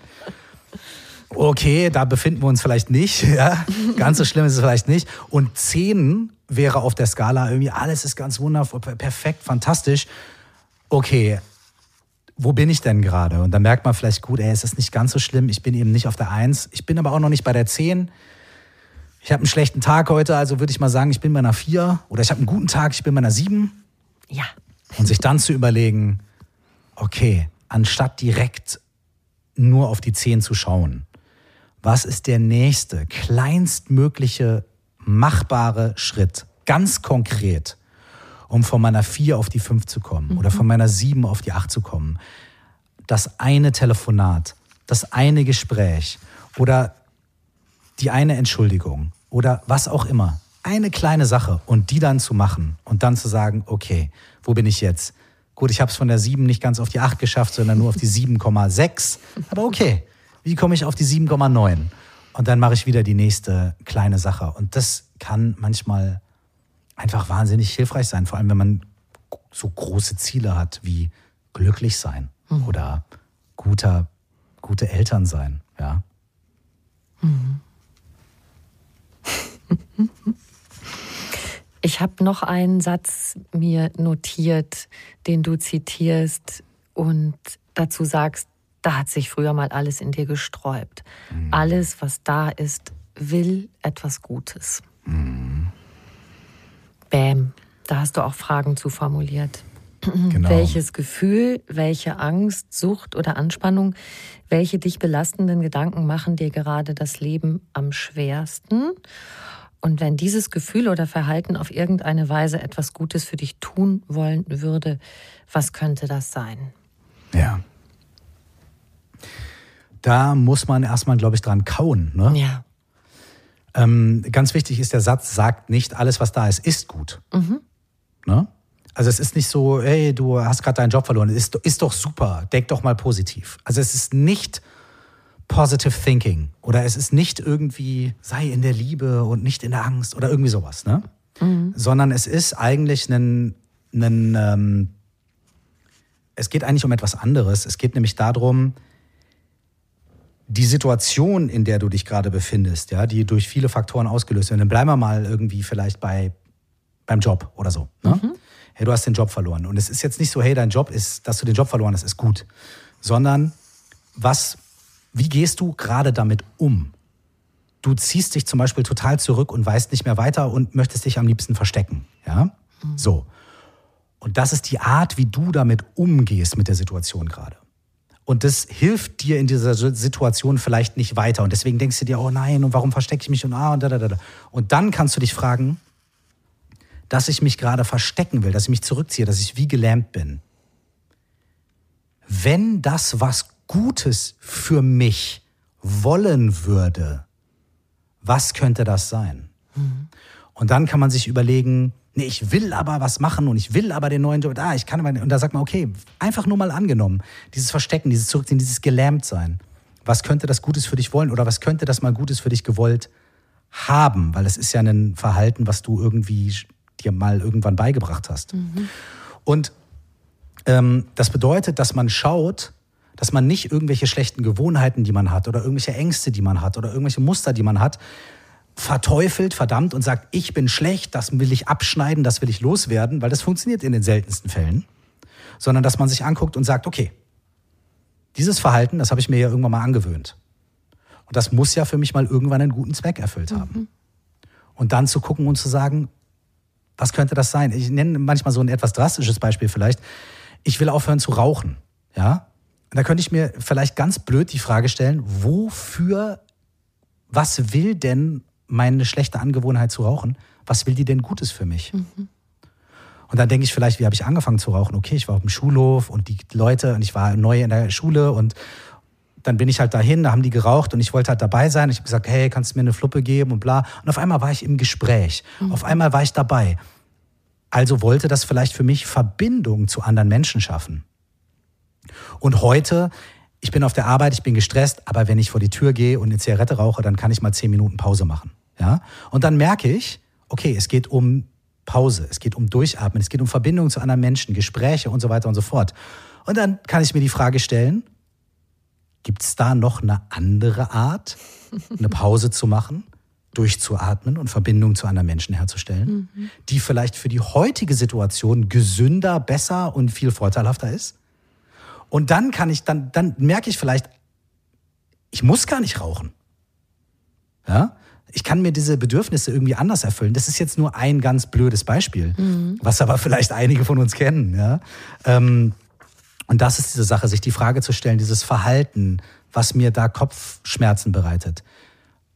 okay, da befinden wir uns vielleicht nicht. Ja? Ganz so schlimm ist es vielleicht nicht. Und 10 wäre auf der Skala irgendwie, alles ist ganz wundervoll, perfekt, fantastisch. Okay, wo bin ich denn gerade? Und dann merkt man vielleicht, gut, ey, es ist nicht ganz so schlimm. Ich bin eben nicht auf der 1. Ich bin aber auch noch nicht bei der 10. Ich habe einen schlechten Tag heute, also würde ich mal sagen, ich bin bei einer 4. Oder ich habe einen guten Tag, ich bin bei einer 7. Ja. Und sich dann zu überlegen, okay, anstatt direkt nur auf die 10 zu schauen, was ist der nächste, kleinstmögliche, machbare Schritt, ganz konkret, um von meiner 4 auf die 5 zu kommen mhm. oder von meiner 7 auf die 8 zu kommen. Das eine Telefonat, das eine Gespräch oder die eine Entschuldigung oder was auch immer. Eine kleine Sache und die dann zu machen und dann zu sagen, okay, wo bin ich jetzt? Gut, ich habe es von der 7 nicht ganz auf die 8 geschafft, sondern nur auf die 7,6. Aber okay, wie komme ich auf die 7,9? Und dann mache ich wieder die nächste kleine Sache. Und das kann manchmal einfach wahnsinnig hilfreich sein, vor allem wenn man so große Ziele hat wie glücklich sein mhm. oder guter, gute Eltern sein. Ja. Mhm. Ich habe noch einen Satz mir notiert, den du zitierst und dazu sagst, da hat sich früher mal alles in dir gesträubt. Mhm. Alles, was da ist, will etwas Gutes. Mhm. Bäm, da hast du auch Fragen zu formuliert. Genau. Welches Gefühl, welche Angst, Sucht oder Anspannung, welche dich belastenden Gedanken machen dir gerade das Leben am schwersten? Und wenn dieses Gefühl oder Verhalten auf irgendeine Weise etwas Gutes für dich tun wollen würde, was könnte das sein? Ja da muss man erstmal, glaube ich, dran kauen. Ne? Ja. Ähm, ganz wichtig ist, der Satz sagt nicht, alles, was da ist, ist gut. Mhm. Ne? Also es ist nicht so, hey, du hast gerade deinen Job verloren, ist, ist doch super, denk doch mal positiv. Also es ist nicht positive thinking oder es ist nicht irgendwie, sei in der Liebe und nicht in der Angst oder irgendwie sowas, ne? Mhm. Sondern es ist eigentlich ein, ein ähm, es geht eigentlich um etwas anderes. Es geht nämlich darum, die Situation, in der du dich gerade befindest, ja, die durch viele Faktoren ausgelöst werden, dann bleiben wir mal irgendwie vielleicht bei, beim Job oder so. Ne? Mhm. Hey, du hast den Job verloren. Und es ist jetzt nicht so, hey, dein Job ist, dass du den Job verloren hast, ist gut. Sondern was, wie gehst du gerade damit um? Du ziehst dich zum Beispiel total zurück und weißt nicht mehr weiter und möchtest dich am liebsten verstecken. Ja? Mhm. So. Und das ist die Art, wie du damit umgehst mit der Situation gerade. Und das hilft dir in dieser Situation vielleicht nicht weiter. Und deswegen denkst du dir, oh nein, und warum verstecke ich mich und ah und da, da, da. Und dann kannst du dich fragen, dass ich mich gerade verstecken will, dass ich mich zurückziehe, dass ich wie gelähmt bin. Wenn das was Gutes für mich wollen würde, was könnte das sein? Mhm. Und dann kann man sich überlegen, nee, ich will aber was machen und ich will aber den neuen Job, ah, ich kann aber, und da sagt man, okay, einfach nur mal angenommen, dieses Verstecken, dieses Zurückziehen, dieses Gelähmtsein. Was könnte das Gutes für dich wollen oder was könnte das mal Gutes für dich gewollt haben? Weil es ist ja ein Verhalten, was du irgendwie dir mal irgendwann beigebracht hast. Mhm. Und ähm, das bedeutet, dass man schaut, Dass man nicht irgendwelche schlechten Gewohnheiten, die man hat, oder irgendwelche Ängste, die man hat, oder irgendwelche Muster, die man hat, verteufelt, verdammt und sagt, ich bin schlecht, das will ich abschneiden, das will ich loswerden, weil das funktioniert in den seltensten Fällen, sondern dass man sich anguckt und sagt, okay, dieses Verhalten, das habe ich mir ja irgendwann mal angewöhnt. Und das muss ja für mich mal irgendwann einen guten Zweck erfüllt haben. Mhm. Und dann zu gucken und zu sagen, was könnte das sein? Ich nenne manchmal so ein etwas drastisches Beispiel vielleicht. Ich will aufhören zu rauchen. Ja? Da könnte ich mir vielleicht ganz blöd die Frage stellen, wofür, was will denn meine schlechte Angewohnheit zu rauchen, was will die denn Gutes für mich? Mhm. Und dann denke ich vielleicht, wie habe ich angefangen zu rauchen? Okay, ich war auf dem Schulhof und die Leute und ich war neu in der Schule und dann bin ich halt dahin, da haben die geraucht und ich wollte halt dabei sein. Ich habe gesagt, hey, kannst du mir eine Fluppe geben und bla. Und auf einmal war ich im Gespräch. Mhm. Auf einmal war ich dabei. Also wollte das vielleicht für mich Verbindung zu anderen Menschen schaffen. Und heute, ich bin auf der Arbeit, ich bin gestresst, aber wenn ich vor die Tür gehe und eine Zigarette rauche, dann kann ich mal zehn Minuten Pause machen. Ja? Und dann merke ich, okay, es geht um Pause, es geht um Durchatmen, es geht um Verbindung zu anderen Menschen, Gespräche und so weiter und so fort. Und dann kann ich mir die Frage stellen, gibt es da noch eine andere Art, eine Pause zu machen? durchzuatmen und Verbindung zu anderen Menschen herzustellen, mhm. die vielleicht für die heutige Situation gesünder, besser und viel vorteilhafter ist. Und dann kann ich, dann, dann merke ich vielleicht, ich muss gar nicht rauchen. Ja? Ich kann mir diese Bedürfnisse irgendwie anders erfüllen. Das ist jetzt nur ein ganz blödes Beispiel, mhm. was aber vielleicht einige von uns kennen. Ja? Ähm, und das ist diese Sache, sich die Frage zu stellen, dieses Verhalten, was mir da Kopfschmerzen bereitet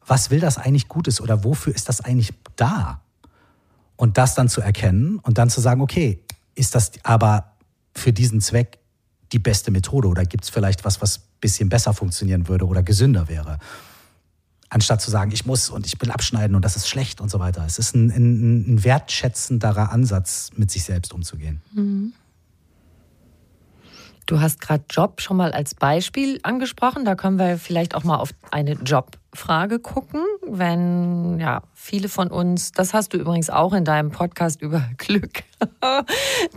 was will das eigentlich Gutes oder wofür ist das eigentlich da? Und das dann zu erkennen und dann zu sagen, okay, ist das aber für diesen Zweck die beste Methode oder gibt es vielleicht was, was ein bisschen besser funktionieren würde oder gesünder wäre? Anstatt zu sagen, ich muss und ich will abschneiden und das ist schlecht und so weiter. Es ist ein, ein, ein wertschätzenderer Ansatz, mit sich selbst umzugehen. Mhm. Du hast gerade Job schon mal als Beispiel angesprochen. Da können wir vielleicht auch mal auf eine Job Frage gucken, wenn ja viele von uns, das hast du übrigens auch in deinem Podcast über Glück,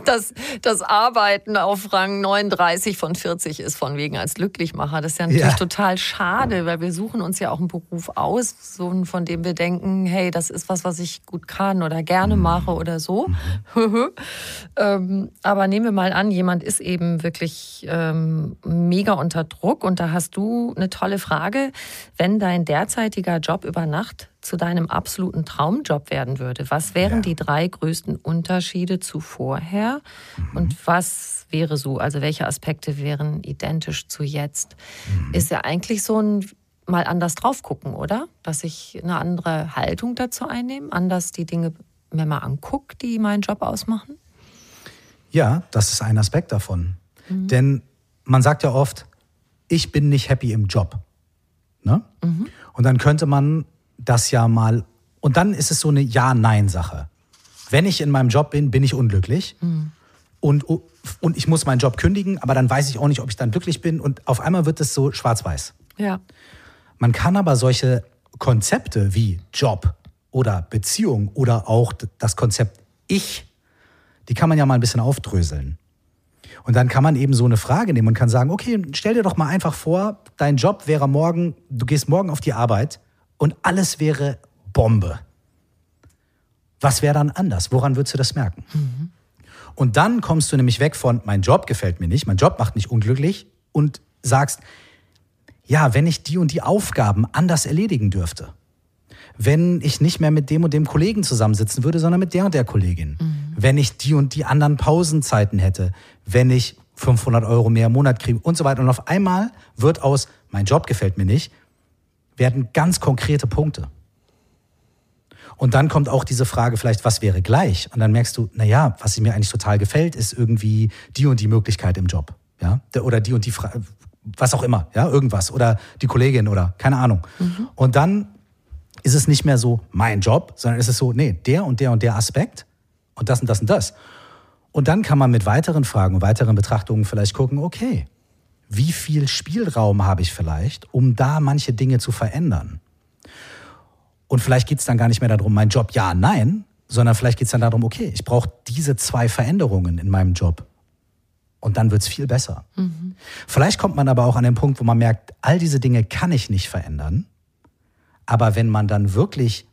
dass das Arbeiten auf Rang 39 von 40 ist von wegen als Glücklichmacher. Das ist ja natürlich ja. total schade, weil wir suchen uns ja auch einen Beruf aus, so von dem wir denken, hey, das ist was, was ich gut kann oder gerne mhm. mache oder so. Mhm. ähm, aber nehmen wir mal an, jemand ist eben wirklich ähm, mega unter Druck und da hast du eine tolle Frage, wenn dein derzeitiger Job über Nacht zu deinem absoluten Traumjob werden würde, was wären ja. die drei größten Unterschiede zu vorher mhm. und was wäre so, also welche Aspekte wären identisch zu jetzt? Mhm. Ist ja eigentlich so ein mal anders drauf gucken, oder? Dass ich eine andere Haltung dazu einnehme, anders die Dinge mir mal angucke, die meinen Job ausmachen? Ja, das ist ein Aspekt davon. Mhm. Denn man sagt ja oft, ich bin nicht happy im Job. Ne? Mhm. Und dann könnte man das ja mal, und dann ist es so eine Ja-Nein-Sache. Wenn ich in meinem Job bin, bin ich unglücklich. Mhm. Und, und ich muss meinen Job kündigen, aber dann weiß ich auch nicht, ob ich dann glücklich bin. Und auf einmal wird es so schwarz-weiß. Ja. Man kann aber solche Konzepte wie Job oder Beziehung oder auch das Konzept Ich, die kann man ja mal ein bisschen aufdröseln. Und dann kann man eben so eine Frage nehmen und kann sagen, okay, stell dir doch mal einfach vor, dein Job wäre morgen, du gehst morgen auf die Arbeit und alles wäre Bombe. Was wäre dann anders? Woran würdest du das merken? Mhm. Und dann kommst du nämlich weg von, mein Job gefällt mir nicht, mein Job macht mich unglücklich und sagst, ja, wenn ich die und die Aufgaben anders erledigen dürfte, wenn ich nicht mehr mit dem und dem Kollegen zusammensitzen würde, sondern mit der und der Kollegin. Mhm. Wenn ich die und die anderen Pausenzeiten hätte, wenn ich 500 Euro mehr im Monat kriege und so weiter. Und auf einmal wird aus, mein Job gefällt mir nicht, werden ganz konkrete Punkte. Und dann kommt auch diese Frage vielleicht, was wäre gleich? Und dann merkst du, na ja, was mir eigentlich total gefällt, ist irgendwie die und die Möglichkeit im Job. Ja? Oder die und die, Fra was auch immer, ja, irgendwas. Oder die Kollegin oder keine Ahnung. Mhm. Und dann ist es nicht mehr so mein Job, sondern ist es so, nee, der und der und der Aspekt und das und das und das. Und dann kann man mit weiteren Fragen, weiteren Betrachtungen vielleicht gucken, okay, wie viel Spielraum habe ich vielleicht, um da manche Dinge zu verändern? Und vielleicht geht es dann gar nicht mehr darum, mein Job ja, nein, sondern vielleicht geht es dann darum, okay, ich brauche diese zwei Veränderungen in meinem Job. Und dann wird es viel besser. Mhm. Vielleicht kommt man aber auch an den Punkt, wo man merkt, all diese Dinge kann ich nicht verändern. Aber wenn man dann wirklich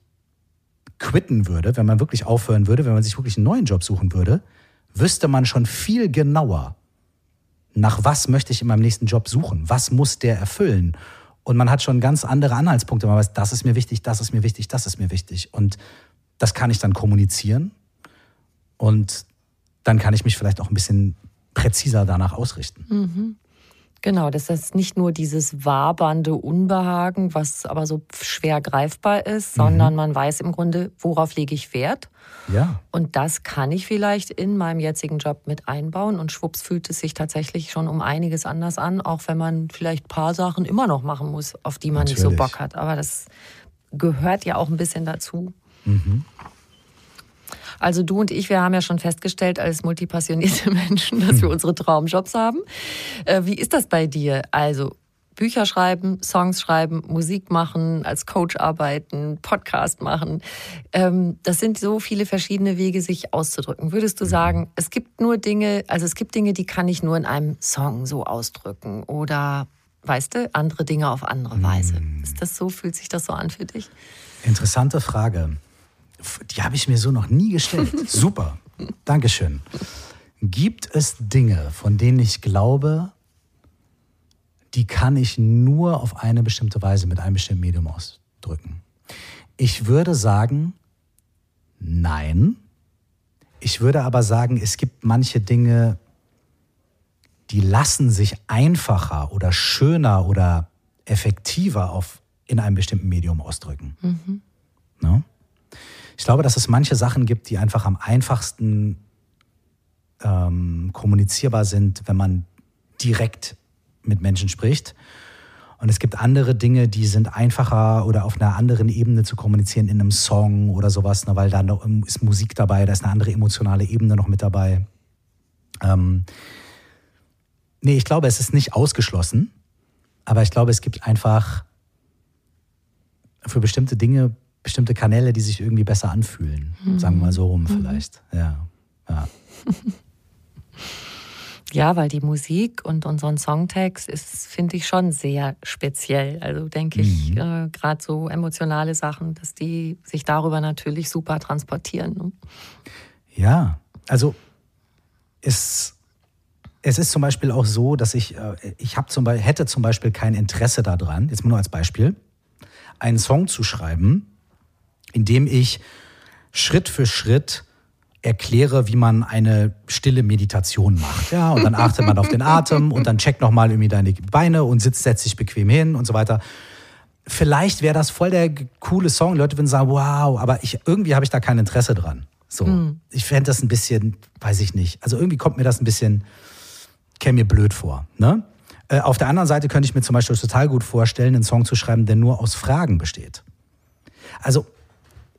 quitten würde, wenn man wirklich aufhören würde, wenn man sich wirklich einen neuen Job suchen würde, wüsste man schon viel genauer, nach was möchte ich in meinem nächsten Job suchen, was muss der erfüllen. Und man hat schon ganz andere Anhaltspunkte. Man weiß, das ist mir wichtig, das ist mir wichtig, das ist mir wichtig. Und das kann ich dann kommunizieren. Und dann kann ich mich vielleicht auch ein bisschen präziser danach ausrichten. Mhm. Genau, das ist nicht nur dieses wabernde Unbehagen, was aber so schwer greifbar ist, sondern mhm. man weiß im Grunde, worauf lege ich Wert. Ja. Und das kann ich vielleicht in meinem jetzigen Job mit einbauen und schwupps fühlt es sich tatsächlich schon um einiges anders an, auch wenn man vielleicht ein paar Sachen immer noch machen muss, auf die man Natürlich. nicht so Bock hat. Aber das gehört ja auch ein bisschen dazu. Mhm. Also du und ich, wir haben ja schon festgestellt als multipassionierte Menschen, dass wir hm. unsere Traumjobs haben. Äh, wie ist das bei dir? Also Bücher schreiben, Songs schreiben, Musik machen, als Coach arbeiten, Podcast machen. Ähm, das sind so viele verschiedene Wege, sich auszudrücken. Würdest du hm. sagen, es gibt nur Dinge, also es gibt Dinge, die kann ich nur in einem Song so ausdrücken oder weißt du, andere Dinge auf andere Weise. Hm. Ist das so? Fühlt sich das so an für dich? Interessante Frage. Die habe ich mir so noch nie gestellt. Super. Dankeschön. Gibt es Dinge, von denen ich glaube, die kann ich nur auf eine bestimmte Weise mit einem bestimmten Medium ausdrücken? Ich würde sagen, nein. Ich würde aber sagen, es gibt manche Dinge, die lassen sich einfacher oder schöner oder effektiver auf, in einem bestimmten Medium ausdrücken. Mhm. No? Ich glaube, dass es manche Sachen gibt, die einfach am einfachsten ähm, kommunizierbar sind, wenn man direkt mit Menschen spricht. Und es gibt andere Dinge, die sind einfacher oder auf einer anderen Ebene zu kommunizieren in einem Song oder sowas, ne, weil da ist Musik dabei, da ist eine andere emotionale Ebene noch mit dabei. Ähm, nee, ich glaube, es ist nicht ausgeschlossen, aber ich glaube, es gibt einfach für bestimmte Dinge bestimmte Kanäle, die sich irgendwie besser anfühlen. Mhm. Sagen wir mal so rum mhm. vielleicht. Ja. ja. Ja, weil die Musik und unseren Songtext ist, finde ich, schon sehr speziell. Also denke ich, mhm. äh, gerade so emotionale Sachen, dass die sich darüber natürlich super transportieren. Ne? Ja, also es, es ist zum Beispiel auch so, dass ich, äh, ich hab zum Beispiel, hätte zum Beispiel kein Interesse daran, jetzt nur als Beispiel, einen Song zu schreiben, indem ich Schritt für Schritt erkläre, wie man eine stille Meditation macht. Ja, und dann achtet man auf den Atem und dann checkt nochmal irgendwie deine Beine und sitzt, setzt sich bequem hin und so weiter. Vielleicht wäre das voll der coole Song. Leute würden sagen, wow, aber ich, irgendwie habe ich da kein Interesse dran. So. Mhm. Ich fände das ein bisschen, weiß ich nicht. Also irgendwie kommt mir das ein bisschen, käme mir blöd vor. Ne? Äh, auf der anderen Seite könnte ich mir zum Beispiel total gut vorstellen, einen Song zu schreiben, der nur aus Fragen besteht. Also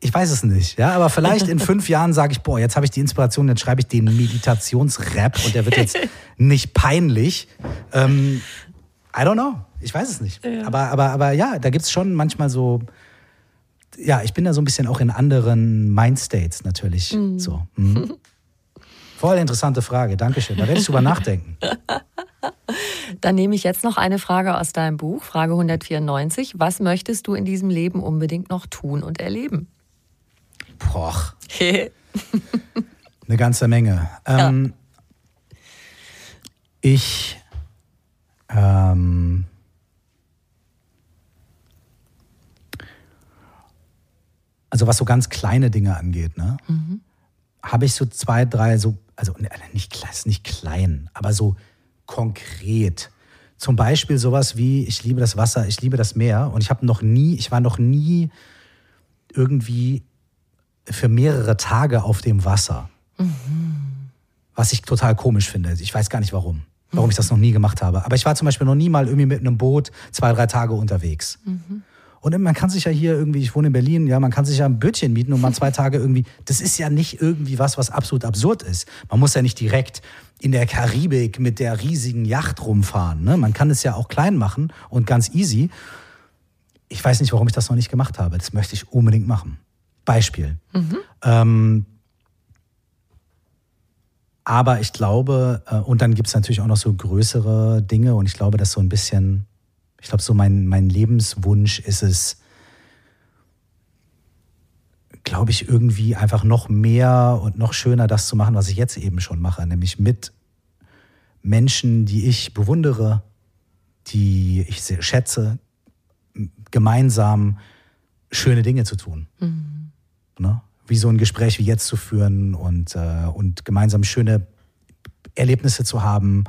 ich weiß es nicht, ja, aber vielleicht in fünf Jahren sage ich, boah, jetzt habe ich die Inspiration, jetzt schreibe ich den Meditationsrap und der wird jetzt nicht peinlich. Ähm, I don't know, ich weiß es nicht. Ja. Aber, aber, aber ja, da gibt es schon manchmal so, ja, ich bin da so ein bisschen auch in anderen Mindstates natürlich. Mhm. So. Mhm. Voll interessante Frage, Dankeschön. Da werde ich drüber nachdenken. Dann nehme ich jetzt noch eine Frage aus deinem Buch, Frage 194. Was möchtest du in diesem Leben unbedingt noch tun und erleben? Boah. Eine ganze Menge. Ähm, ja. Ich ähm, also was so ganz kleine Dinge angeht, ne, mhm. habe ich so zwei, drei so, also ne, nicht, nicht klein, aber so konkret. Zum Beispiel sowas wie, ich liebe das Wasser, ich liebe das Meer und ich habe noch nie, ich war noch nie irgendwie für mehrere Tage auf dem Wasser. Mhm. Was ich total komisch finde. Ich weiß gar nicht warum, warum ich das noch nie gemacht habe. Aber ich war zum Beispiel noch nie mal irgendwie mit einem Boot zwei, drei Tage unterwegs. Mhm. Und man kann sich ja hier irgendwie, ich wohne in Berlin, ja, man kann sich ja ein Bötchen mieten und mal zwei Tage irgendwie, das ist ja nicht irgendwie was, was absolut absurd ist. Man muss ja nicht direkt in der Karibik mit der riesigen Yacht rumfahren. Ne? Man kann es ja auch klein machen und ganz easy. Ich weiß nicht, warum ich das noch nicht gemacht habe. Das möchte ich unbedingt machen. Beispiel. Mhm. Ähm, Aber ich glaube, äh, und dann gibt es natürlich auch noch so größere Dinge und ich glaube, dass so ein bisschen, ich glaube, so mein, mein Lebenswunsch ist es, glaube ich, irgendwie einfach noch mehr und noch schöner das zu machen, was ich jetzt eben schon mache, nämlich mit Menschen, die ich bewundere, die ich sehr schätze, gemeinsam schöne Dinge zu tun. Mhm. Ne? Wie so ein Gespräch wie jetzt zu führen und, äh, und gemeinsam schöne Erlebnisse zu haben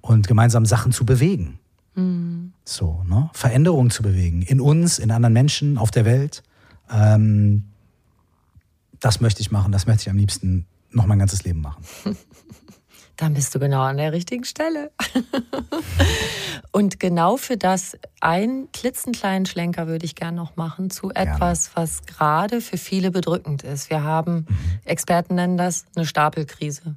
und gemeinsam Sachen zu bewegen. Mhm. So, ne? Veränderungen zu bewegen. In uns, in anderen Menschen, auf der Welt. Ähm, das möchte ich machen, das möchte ich am liebsten noch mein ganzes Leben machen. Dann bist du genau an der richtigen Stelle. und genau für das einen klitzenkleinen Schlenker würde ich gerne noch machen zu etwas, gerne. was gerade für viele bedrückend ist. Wir haben. Experten nennen das eine Stapelkrise.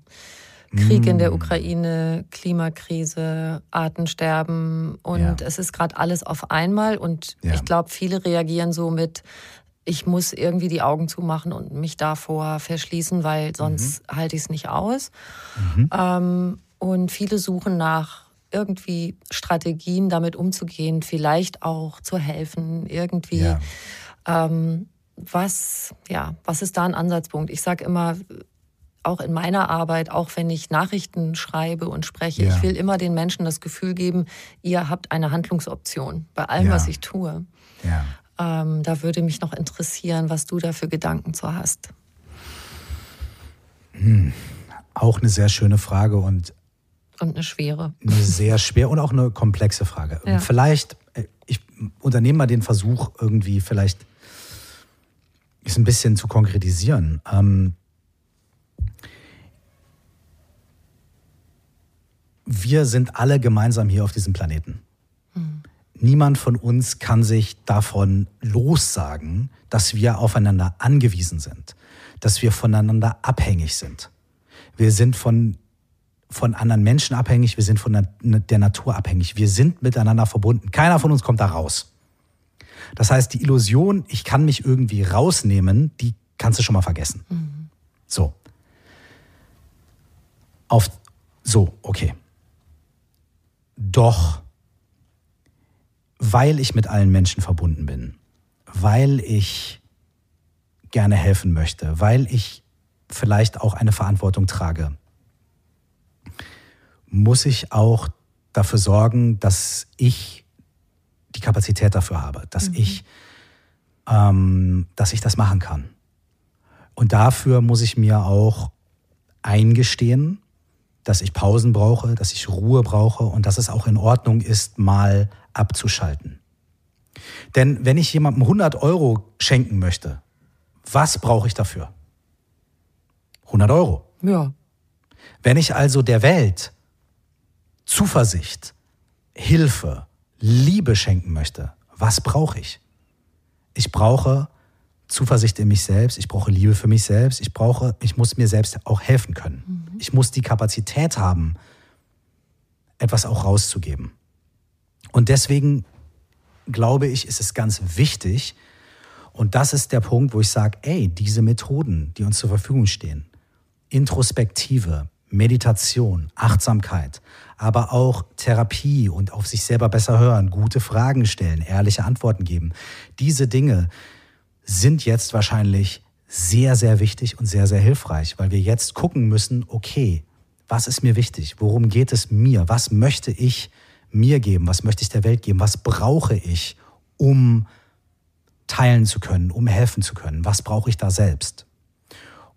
Krieg in der mm. Ukraine, Klimakrise, Artensterben und ja. es ist gerade alles auf einmal und ja. ich glaube, viele reagieren so mit, ich muss irgendwie die Augen zumachen und mich davor verschließen, weil sonst mhm. halte ich es nicht aus. Mhm. Ähm, und viele suchen nach irgendwie Strategien, damit umzugehen, vielleicht auch zu helfen, irgendwie. Ja. Ähm, was, ja, was ist da ein Ansatzpunkt? Ich sage immer, auch in meiner Arbeit, auch wenn ich Nachrichten schreibe und spreche, ja. ich will immer den Menschen das Gefühl geben, ihr habt eine Handlungsoption bei allem, ja. was ich tue. Ja. Ähm, da würde mich noch interessieren, was du da für Gedanken zu hast. Hm. Auch eine sehr schöne Frage und und eine schwere. Eine sehr schwer und auch eine komplexe Frage. Ja. Vielleicht, äh, ich unternehme mal den Versuch, irgendwie vielleicht es ein bisschen zu konkretisieren. Ähm, wir sind alle gemeinsam hier auf diesem Planeten. Niemand von uns kann sich davon lossagen, dass wir aufeinander angewiesen sind, dass wir voneinander abhängig sind. Wir sind von, von anderen Menschen abhängig, wir sind von der Natur abhängig, wir sind miteinander verbunden. Keiner von uns kommt da raus. Das heißt, die Illusion, ich kann mich irgendwie rausnehmen, die kannst du schon mal vergessen. Mhm. So. Auf, so, okay. Doch weil ich mit allen Menschen verbunden bin, weil ich gerne helfen möchte, weil ich vielleicht auch eine Verantwortung trage, muss ich auch dafür sorgen, dass ich die Kapazität dafür habe, dass mhm. ich, ähm, dass ich das machen kann. Und dafür muss ich mir auch eingestehen, dass ich Pausen brauche, dass ich Ruhe brauche und dass es auch in Ordnung ist, mal abzuschalten. Denn wenn ich jemandem 100 Euro schenken möchte, was brauche ich dafür? 100 Euro. Ja. Wenn ich also der Welt Zuversicht, Hilfe, Liebe schenken möchte, was brauche ich? Ich brauche Zuversicht in mich selbst, ich brauche Liebe für mich selbst, ich brauche, ich muss mir selbst auch helfen können. Mhm. Ich muss die Kapazität haben, etwas auch rauszugeben. Und deswegen glaube ich, ist es ganz wichtig, und das ist der Punkt, wo ich sage, ey, diese Methoden, die uns zur Verfügung stehen, Introspektive, Meditation, Achtsamkeit, aber auch Therapie und auf sich selber besser hören, gute Fragen stellen, ehrliche Antworten geben. Diese Dinge sind jetzt wahrscheinlich sehr, sehr wichtig und sehr, sehr hilfreich, weil wir jetzt gucken müssen, okay, was ist mir wichtig? Worum geht es mir? Was möchte ich mir geben? Was möchte ich der Welt geben? Was brauche ich, um teilen zu können, um helfen zu können? Was brauche ich da selbst?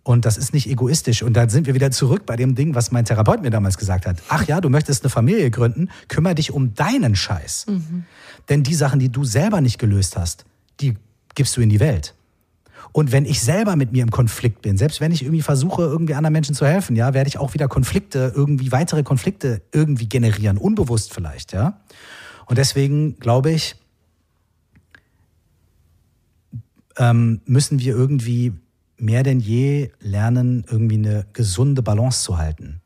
Und das ist nicht egoistisch. Und dann sind wir wieder zurück bei dem Ding, was mein Therapeut mir damals gesagt hat. Ach ja, du möchtest eine Familie gründen, kümmere dich um deinen Scheiß. Mhm. Denn die Sachen, die du selber nicht gelöst hast, die gibst du in die Welt. Und wenn ich selber mit mir im Konflikt bin, selbst wenn ich irgendwie versuche, irgendwie anderen Menschen zu helfen, ja, werde ich auch wieder Konflikte, irgendwie weitere Konflikte irgendwie generieren, unbewusst vielleicht, ja. Und deswegen glaube ich, ähm, müssen wir irgendwie mehr denn je lernen, irgendwie eine gesunde Balance zu halten.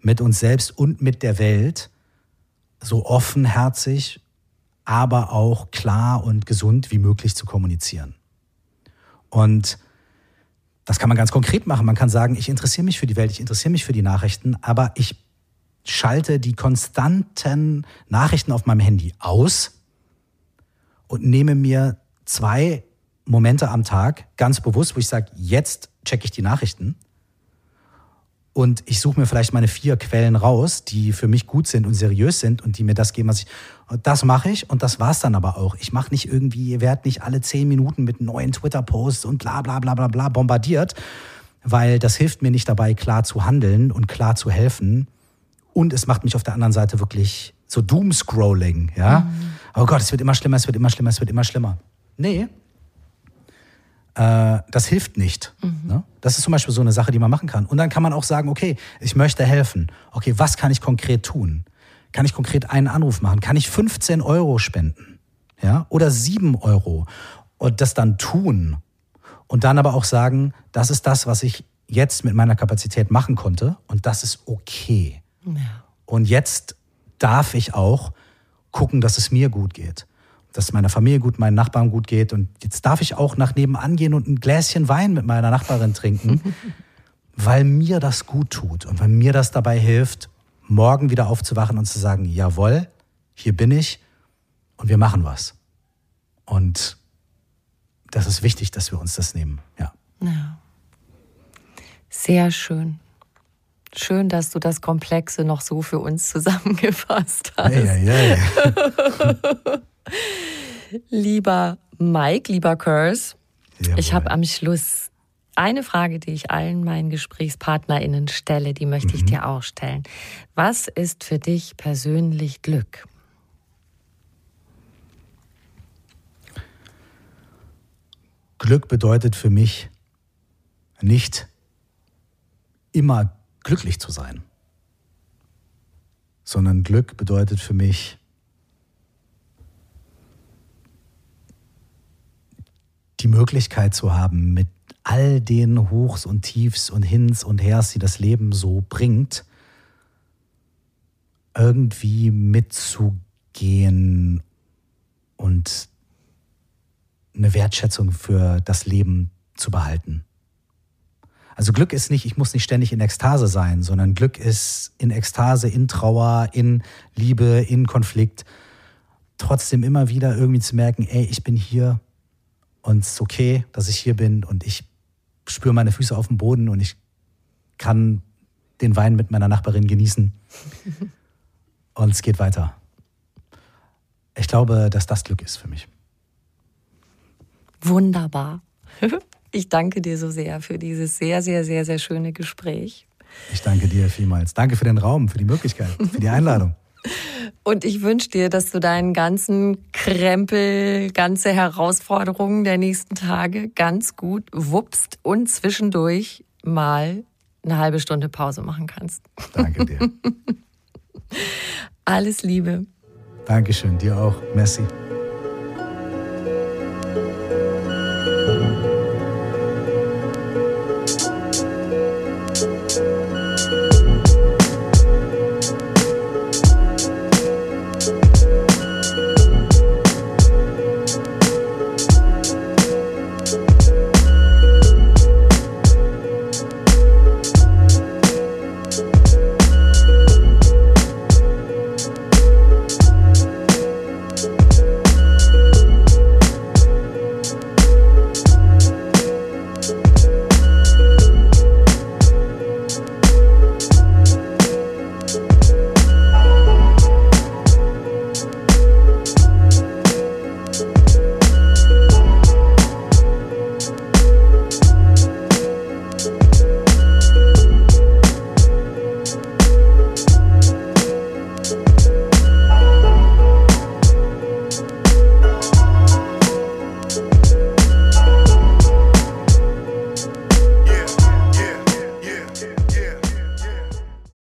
Mit uns selbst und mit der Welt. So offenherzig, aber auch klar und gesund wie möglich zu kommunizieren. Und das kann man ganz konkret machen. Man kann sagen, ich interessiere mich für die Welt, ich interessiere mich für die Nachrichten, aber ich schalte die konstanten Nachrichten auf meinem Handy aus und nehme mir zwei Momente am Tag ganz bewusst, wo ich sage, jetzt checke ich die Nachrichten und ich suche mir vielleicht meine vier Quellen raus, die für mich gut sind und seriös sind und die mir das geben, was ich. Das mache ich und das war's dann aber auch. Ich mache nicht irgendwie, ihr werdet nicht alle zehn Minuten mit neuen Twitter-Posts und bla bla bla bla bla bombardiert, weil das hilft mir nicht dabei, klar zu handeln und klar zu helfen. Und es macht mich auf der anderen Seite wirklich so Doomscrolling, ja. Mhm. Oh Gott, es wird immer schlimmer, es wird immer schlimmer, es wird immer schlimmer. Nee, das hilft nicht. Mhm. Ne? Das ist zum Beispiel so eine Sache, die man machen kann. Und dann kann man auch sagen, okay, ich möchte helfen. Okay, was kann ich konkret tun? Kann ich konkret einen Anruf machen? Kann ich 15 Euro spenden? Ja? Oder 7 Euro? Und das dann tun. Und dann aber auch sagen, das ist das, was ich jetzt mit meiner Kapazität machen konnte. Und das ist okay. Ja. Und jetzt darf ich auch gucken, dass es mir gut geht dass es meiner Familie gut, meinen Nachbarn gut geht. Und jetzt darf ich auch nach nebenan gehen und ein Gläschen Wein mit meiner Nachbarin trinken, weil mir das gut tut und weil mir das dabei hilft, morgen wieder aufzuwachen und zu sagen, jawohl, hier bin ich und wir machen was. Und das ist wichtig, dass wir uns das nehmen. Ja. ja. Sehr schön. Schön, dass du das Komplexe noch so für uns zusammengefasst hast. Ja, ja, ja. Lieber Mike, lieber Curse, ich habe am Schluss eine Frage, die ich allen meinen GesprächspartnerInnen stelle, die möchte ich mhm. dir auch stellen. Was ist für dich persönlich Glück? Glück bedeutet für mich nicht immer glücklich zu sein, sondern Glück bedeutet für mich die Möglichkeit zu haben, mit all den Hochs und Tiefs und Hins und Hers, die das Leben so bringt, irgendwie mitzugehen und eine Wertschätzung für das Leben zu behalten. Also Glück ist nicht, ich muss nicht ständig in Ekstase sein, sondern Glück ist in Ekstase, in Trauer, in Liebe, in Konflikt. Trotzdem immer wieder irgendwie zu merken, ey, ich bin hier, und es ist okay, dass ich hier bin und ich spüre meine Füße auf dem Boden und ich kann den Wein mit meiner Nachbarin genießen. und es geht weiter. Ich glaube, dass das Glück ist für mich. Wunderbar. Ich danke dir so sehr für dieses sehr, sehr, sehr, sehr schöne Gespräch. Ich danke dir vielmals. Danke für den Raum, für die Möglichkeit, für die Einladung. Und ich wünsche dir, dass du deinen ganzen Krempel, ganze Herausforderungen der nächsten Tage ganz gut wuppst und zwischendurch mal eine halbe Stunde Pause machen kannst. Danke dir. Alles Liebe. Dankeschön, dir auch. Merci.